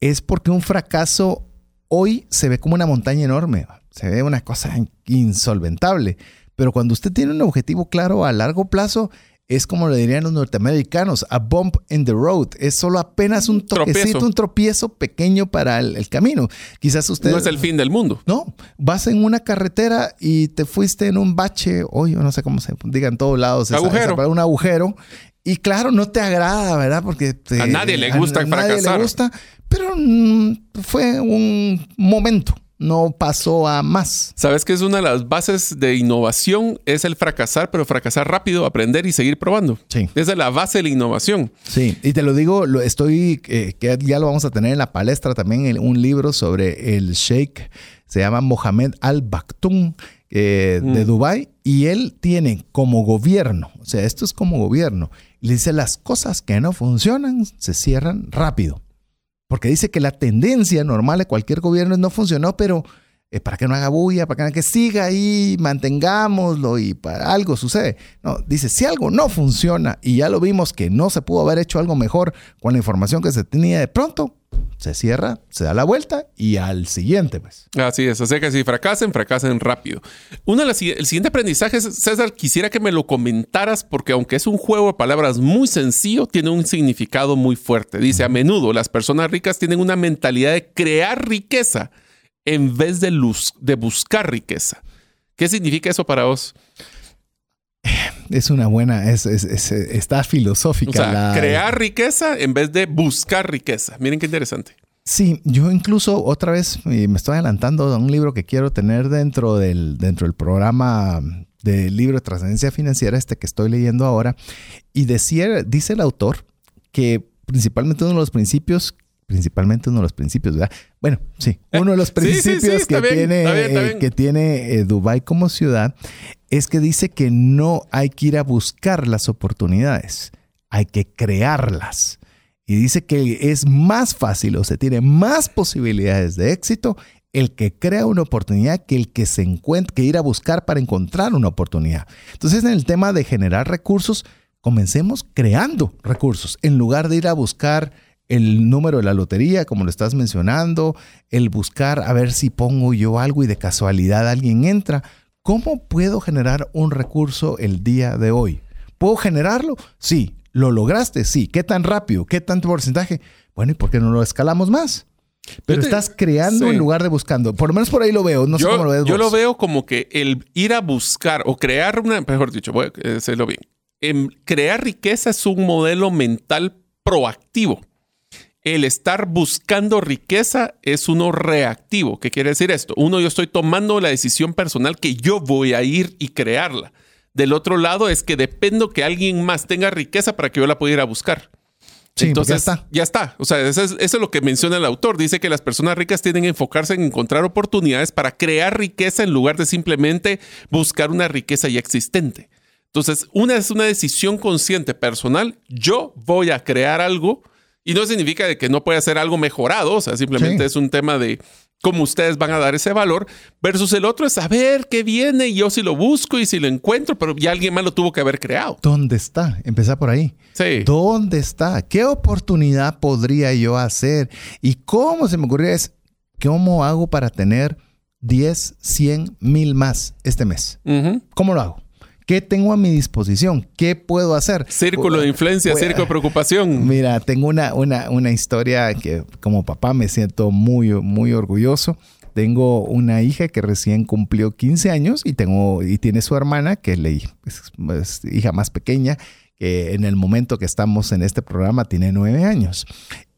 es porque un fracaso hoy se ve como una montaña enorme, se ve una cosa insolventable. Pero cuando usted tiene un objetivo claro a largo plazo, es como le dirían los norteamericanos, a bump in the road. Es solo apenas un toquecito, Tropiezo. un tropiezo pequeño para el, el camino. Quizás usted... No es el fin del mundo. No, vas en una carretera y te fuiste en un bache, o yo no sé cómo se diga en todos lados. esa- Agujero. esa- un agujero. Y claro, no te agrada, ¿verdad? Porque te- A nadie le gusta a nadie fracasar. le gusta, pero mm, fue un momento, no pasó a más. ¿Sabes que es una de las bases de innovación? Es el fracasar, pero fracasar rápido, aprender y seguir probando. Sí. Esa es la base de la innovación. Sí, y te lo digo, lo estoy, eh, que ya lo vamos a tener en la palestra también, el- un libro sobre el sheikh, se llama Mohamed Al Baktoum eh, de Dubái, y él tiene como gobierno, o sea, esto es como gobierno, le dice las cosas que no funcionan se cierran rápido. Porque dice que la tendencia normal de cualquier gobierno no funcionó, pero para que no haga bulla, para que, siga ahí, mantengámoslo y para algo sucede. No, dice, si algo no funciona y ya lo vimos que no se pudo haber hecho algo mejor con la información que se tenía de pronto, se cierra, se da la vuelta y al siguiente, pues. Así es, o sea que si fracasen, fracasen rápido. Uno de las- el siguiente aprendizaje, César, quisiera que me lo comentaras porque aunque es un juego de palabras muy sencillo, tiene un significado muy fuerte. Dice, a menudo las personas ricas tienen una mentalidad de crear riqueza en vez de, luz, de buscar riqueza. ¿Qué significa eso para vos? Es una buena, es, es- es- está filosófica. O sea, la- crear riqueza en vez de buscar riqueza. Miren qué interesante. Sí, yo incluso otra vez y me estoy adelantando a un libro que quiero tener dentro del, dentro del programa del libro de trascendencia financiera, este que estoy leyendo ahora. Y decía, dice el autor que principalmente uno de los principios, principalmente uno de los principios, ¿verdad? Bueno, sí, uno de los Sí, sí, sí, principios que, bien, tiene, está bien, está eh, que tiene eh, Dubái como ciudad es que dice que no hay que ir a buscar las oportunidades, hay que crearlas. Y dice que es más fácil o se tiene más posibilidades de éxito el que crea una oportunidad que el que se encuentra, que ir a buscar para encontrar una oportunidad. Entonces, en el tema de generar recursos, comencemos creando recursos en lugar de ir a buscar el número de la lotería, como lo estás mencionando, el buscar a ver si pongo yo algo y de casualidad alguien entra. ¿Cómo puedo generar un recurso el día de hoy? ¿Puedo generarlo? Sí. ¿Lo lograste? Sí. ¿Qué tan rápido? ¿Qué tanto porcentaje? Bueno, ¿y por qué no lo escalamos más? Pero te- estás creando sí. en lugar de buscando. Por lo menos por ahí lo veo. No sé cómo lo ves yo vos. lo veo como que el ir a buscar o crear una, mejor dicho, voy a hacerlo bien. Em, crear riqueza es un modelo mental proactivo. El estar buscando riqueza es uno reactivo. ¿Qué quiere decir esto? Uno, yo estoy tomando la decisión personal que yo voy a ir y crearla. Del otro lado es que dependo que alguien más tenga riqueza para que yo la pueda ir a buscar. Sí, Entonces, ya está. ya está. O sea, eso es, eso es lo que menciona el autor. Dice que las personas ricas tienen que enfocarse en encontrar oportunidades para crear riqueza en lugar de simplemente buscar una riqueza ya existente. Entonces, una es una decisión consciente personal. Yo voy a crear algo y no significa de que no pueda ser algo mejorado. O sea, simplemente Sí. es un tema de cómo ustedes van a dar ese valor versus el otro es saber qué viene y yo si lo busco y si lo encuentro, pero ya alguien más lo tuvo que haber creado. ¿Dónde está? Empezar por ahí. Sí. ¿Dónde está? ¿Qué oportunidad podría yo hacer? ¿Y cómo se me ocurrió es, cómo hago para tener 10, 100, mil más este mes? ¿Cómo lo hago? ¿Qué tengo a mi disposición? ¿Qué puedo hacer? Círculo de influencia, círculo de preocupación. Mira, tengo una, una, una historia que como papá me siento muy, muy orgulloso. Tengo una hija que recién cumplió 15 años y, tengo, y tiene su hermana, que es, es hija más pequeña, que en el momento que estamos en este programa tiene 9 años.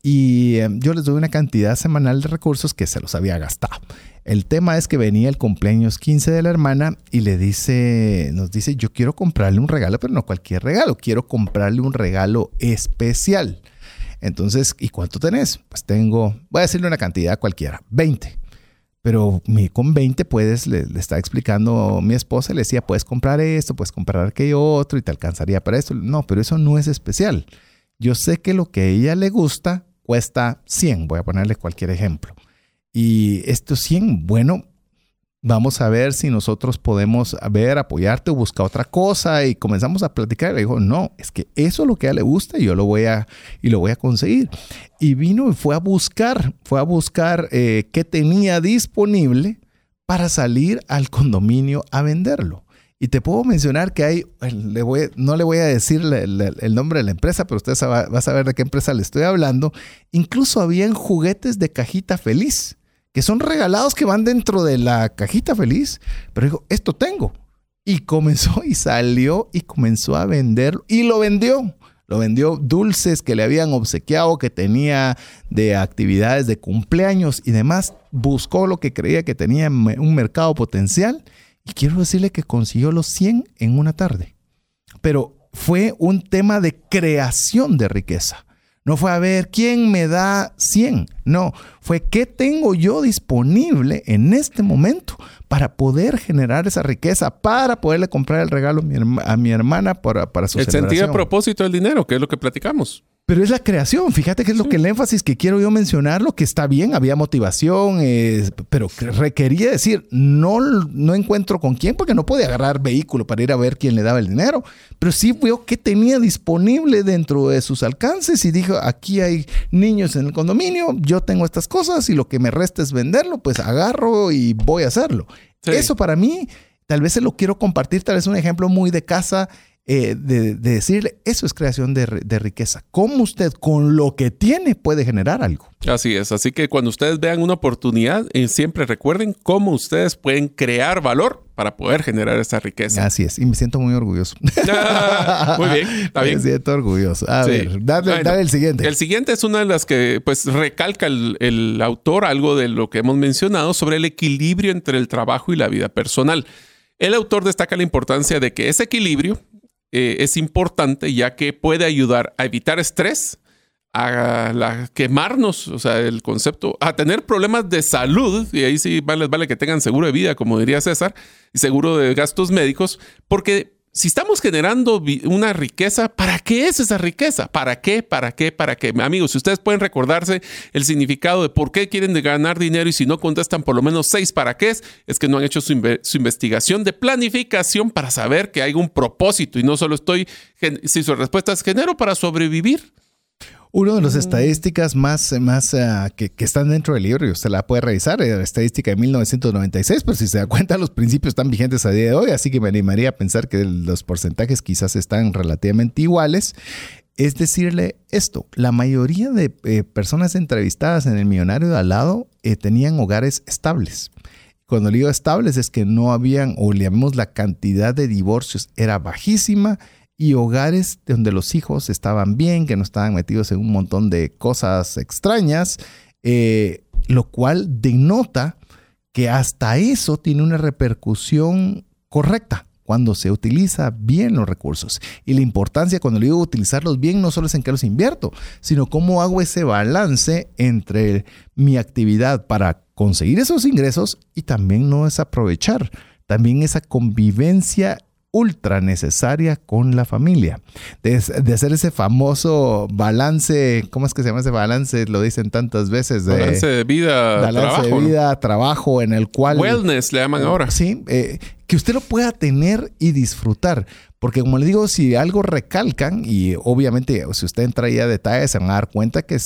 Y eh, yo les doy una cantidad semanal de recursos que se los había gastado. El tema es que venía el cumpleaños 15 de la hermana y le dice, nos dice, yo quiero comprarle un regalo, pero no cualquier regalo, quiero comprarle un regalo especial. Entonces, ¿y cuánto tenés? Pues tengo, voy a decirle una cantidad cualquiera, 20. Pero con 20 puedes, le, le está explicando mi esposa, le decía, puedes comprar esto, puedes comprar aquello otro y te alcanzaría para esto. No, pero eso no es especial. yo sé que lo que a ella le gusta cuesta 100, voy a ponerle cualquier ejemplo. Y estos 100, bueno, vamos a ver si nosotros podemos ver, apoyarte o buscar otra cosa y comenzamos a platicar. Y le dijo, no, es que eso es lo que a ella le gusta y yo lo voy a, y lo voy a conseguir. Y vino y fue a buscar, fue a buscar eh, qué tenía disponible para salir al condominio a venderlo. Y te puedo mencionar que hay, no le voy a decir el nombre de la empresa, pero usted va, va a saber de qué empresa le estoy hablando. Incluso habían juguetes de cajita feliz que son regalados que van dentro de la cajita feliz. Pero dijo, esto tengo. Y comenzó y salió y comenzó a vender y lo vendió. Lo vendió dulces que le habían obsequiado, que tenía de actividades de cumpleaños y demás. Buscó lo que creía que tenía un mercado potencial. Y quiero decirle que consiguió los 100 en una tarde. Pero fue un tema de creación de riqueza. No fue a ver quién me da 100. No, fue qué tengo yo disponible en este momento para poder generar esa riqueza, para poderle comprar el regalo a mi, hermana para, para su El sentido de propósito del dinero, que es lo que platicamos. Pero es la creación, fíjate que es lo que el énfasis que quiero yo mencionar, lo que está bien, había motivación, pero requería decir, no, no encuentro con quién, porque no podía agarrar vehículo para ir a ver quién le daba el dinero, pero sí vio que tenía disponible dentro de sus alcances y dijo, aquí hay niños en el condominio, yo tengo estas cosas y lo que me resta es venderlo, pues agarro y voy a hacerlo. Eso para mí, tal vez se lo quiero compartir, tal vez un ejemplo muy de casa eh, de, decirle, eso es creación de, riqueza. ¿Cómo usted con lo que tiene puede generar algo? Así es, así que cuando ustedes vean una oportunidad, eh, siempre recuerden cómo ustedes pueden crear valor para poder generar esa riqueza. Así es, y me siento muy orgulloso. muy bien, está bien. Me siento orgulloso. A ver, dale, el siguiente. El siguiente es una de las que pues recalca el, el autor algo de lo que hemos mencionado sobre el equilibrio entre el trabajo y la vida personal. El autor destaca la importancia de que ese equilibrio eh, es importante ya que puede ayudar a evitar estrés, a quemarnos, o sea, el concepto, a tener problemas de salud, y ahí sí vale, vale que tengan seguro de vida, como diría César, y seguro de gastos médicos, porque si estamos generando una riqueza, ¿para qué es esa riqueza? ¿Para qué? ¿Para qué? ¿Para qué? Amigos, si ustedes pueden recordarse el significado de por qué quieren ganar dinero y si no contestan por lo menos seis para qué es, es que no han hecho su, investigación de planificación para saber que hay un propósito y no solo estoy, si su respuesta es genero para sobrevivir. Una de las estadísticas más, más ah, que, están dentro del libro, y usted la puede revisar, es la estadística de 1996, pero si se da cuenta, los principios están vigentes a día de hoy, así que me animaría a pensar que los porcentajes quizás están relativamente iguales. Es decirle esto, la mayoría de eh, personas entrevistadas en el millonario de al lado eh, tenían hogares estables. Cuando digo estables es que no habían, o le llamamos la cantidad de divorcios era bajísima y hogares donde los hijos estaban bien, que no estaban metidos en un montón de cosas extrañas, eh, lo cual denota que hasta eso tiene una repercusión correcta cuando se utiliza bien los recursos. Y la importancia cuando le digo utilizarlos bien no solo es en qué los invierto, sino cómo hago ese balance entre mi actividad para conseguir esos ingresos y también no desaprovechar. También esa convivencia ultra necesaria con la familia. De, hacer ese famoso balance, ¿cómo es que se llama ese balance? Lo dicen tantas veces. De, balance de vida, balance trabajo, de vida, trabajo, en el cual... Wellness le llaman ahora. Sí, eh, que usted lo pueda tener y disfrutar. Porque como le digo, si algo recalcan, y obviamente si usted entra ahí a detalles, se van a dar cuenta que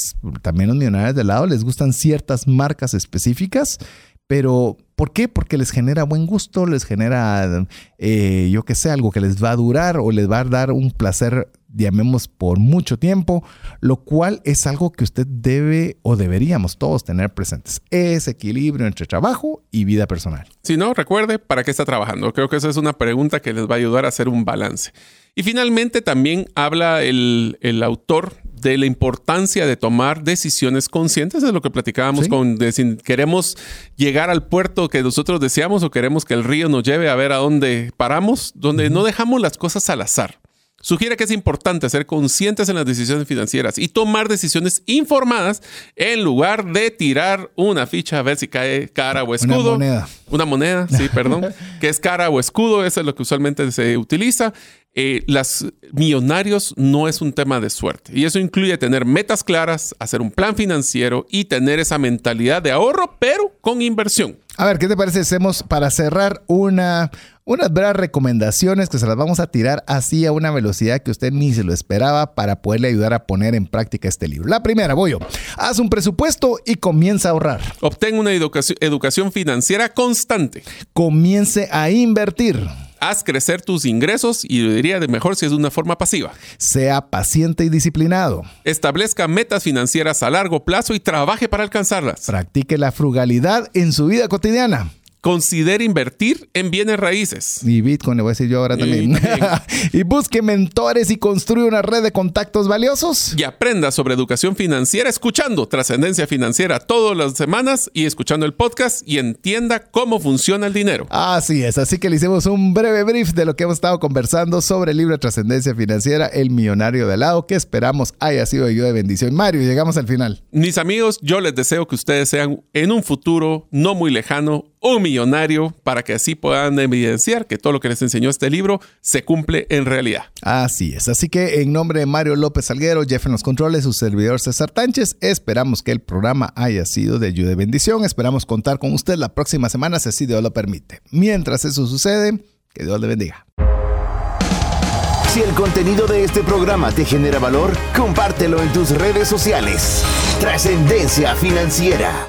también los millonarios de lado les gustan ciertas marcas específicas pero, ¿por qué? Porque les genera buen gusto, les genera, eh, yo qué sé, algo que les va a durar o les va a dar un placer, llamemos, por mucho tiempo, lo cual es algo que usted debe o deberíamos todos tener presentes. Ese equilibrio entre trabajo y vida personal. Si no, recuerde, ¿para qué está trabajando? Creo que esa es una pregunta que les va a ayudar a hacer un balance. Y finalmente también habla el, el autor de la importancia de tomar decisiones conscientes de lo que platicábamos con de si queremos llegar al puerto que nosotros deseamos o queremos que el río nos lleve a ver a dónde paramos, donde no dejamos las cosas al azar. Sugiere que es importante ser conscientes en las decisiones financieras y tomar decisiones informadas en lugar de tirar una ficha a ver si cae cara o escudo. Una moneda. Una moneda, sí, perdón. que es cara o escudo, eso es lo que usualmente se utiliza. eh, las millonarios no es un tema de suerte. Y eso incluye tener metas claras, hacer un plan financiero y tener esa mentalidad de ahorro, pero con inversión. A ver, ¿qué te parece? Hacemos para cerrar una, unas breves recomendaciones que se las vamos a tirar así a una velocidad que usted ni se lo esperaba para poderle ayudar a poner en práctica este libro. La primera, voy yo. Haz un presupuesto y comienza a ahorrar. Obtén una educación, educación financiera constante. Comience a invertir. Haz crecer tus ingresos y yo diría de mejor si es de una forma pasiva. Sea paciente y disciplinado. Establezca metas financieras a largo plazo y trabaje para alcanzarlas. Practique la frugalidad en su vida cotidiana. Considere invertir en bienes raíces. Y Bitcoin, le voy a decir yo ahora Y también. y busque mentores y construye una red de contactos valiosos. Y aprenda sobre educación financiera escuchando Trascendencia Financiera todas las semanas y escuchando el podcast y entienda cómo funciona el dinero. Así es, así que le hicimos un breve brief de lo que hemos estado conversando sobre el libro de trascendencia financiera, El Millonario de lado, que esperamos haya sido de ayuda de bendición. Mario, llegamos al final. Mis amigos, yo les deseo que ustedes sean en un futuro no muy lejano un millonario para que así puedan evidenciar que todo lo que les enseñó este libro se cumple en realidad. Así es, así que en nombre de Mario López Salguero, Jeff en los controles, su servidor César Tánchez, esperamos que el programa haya sido de ayuda y bendición. Esperamos contar con usted la próxima semana, si así Dios lo permite. Mientras eso sucede, que Dios le bendiga. Si el contenido de este programa te genera valor, compártelo en tus redes sociales. Trascendencia financiera.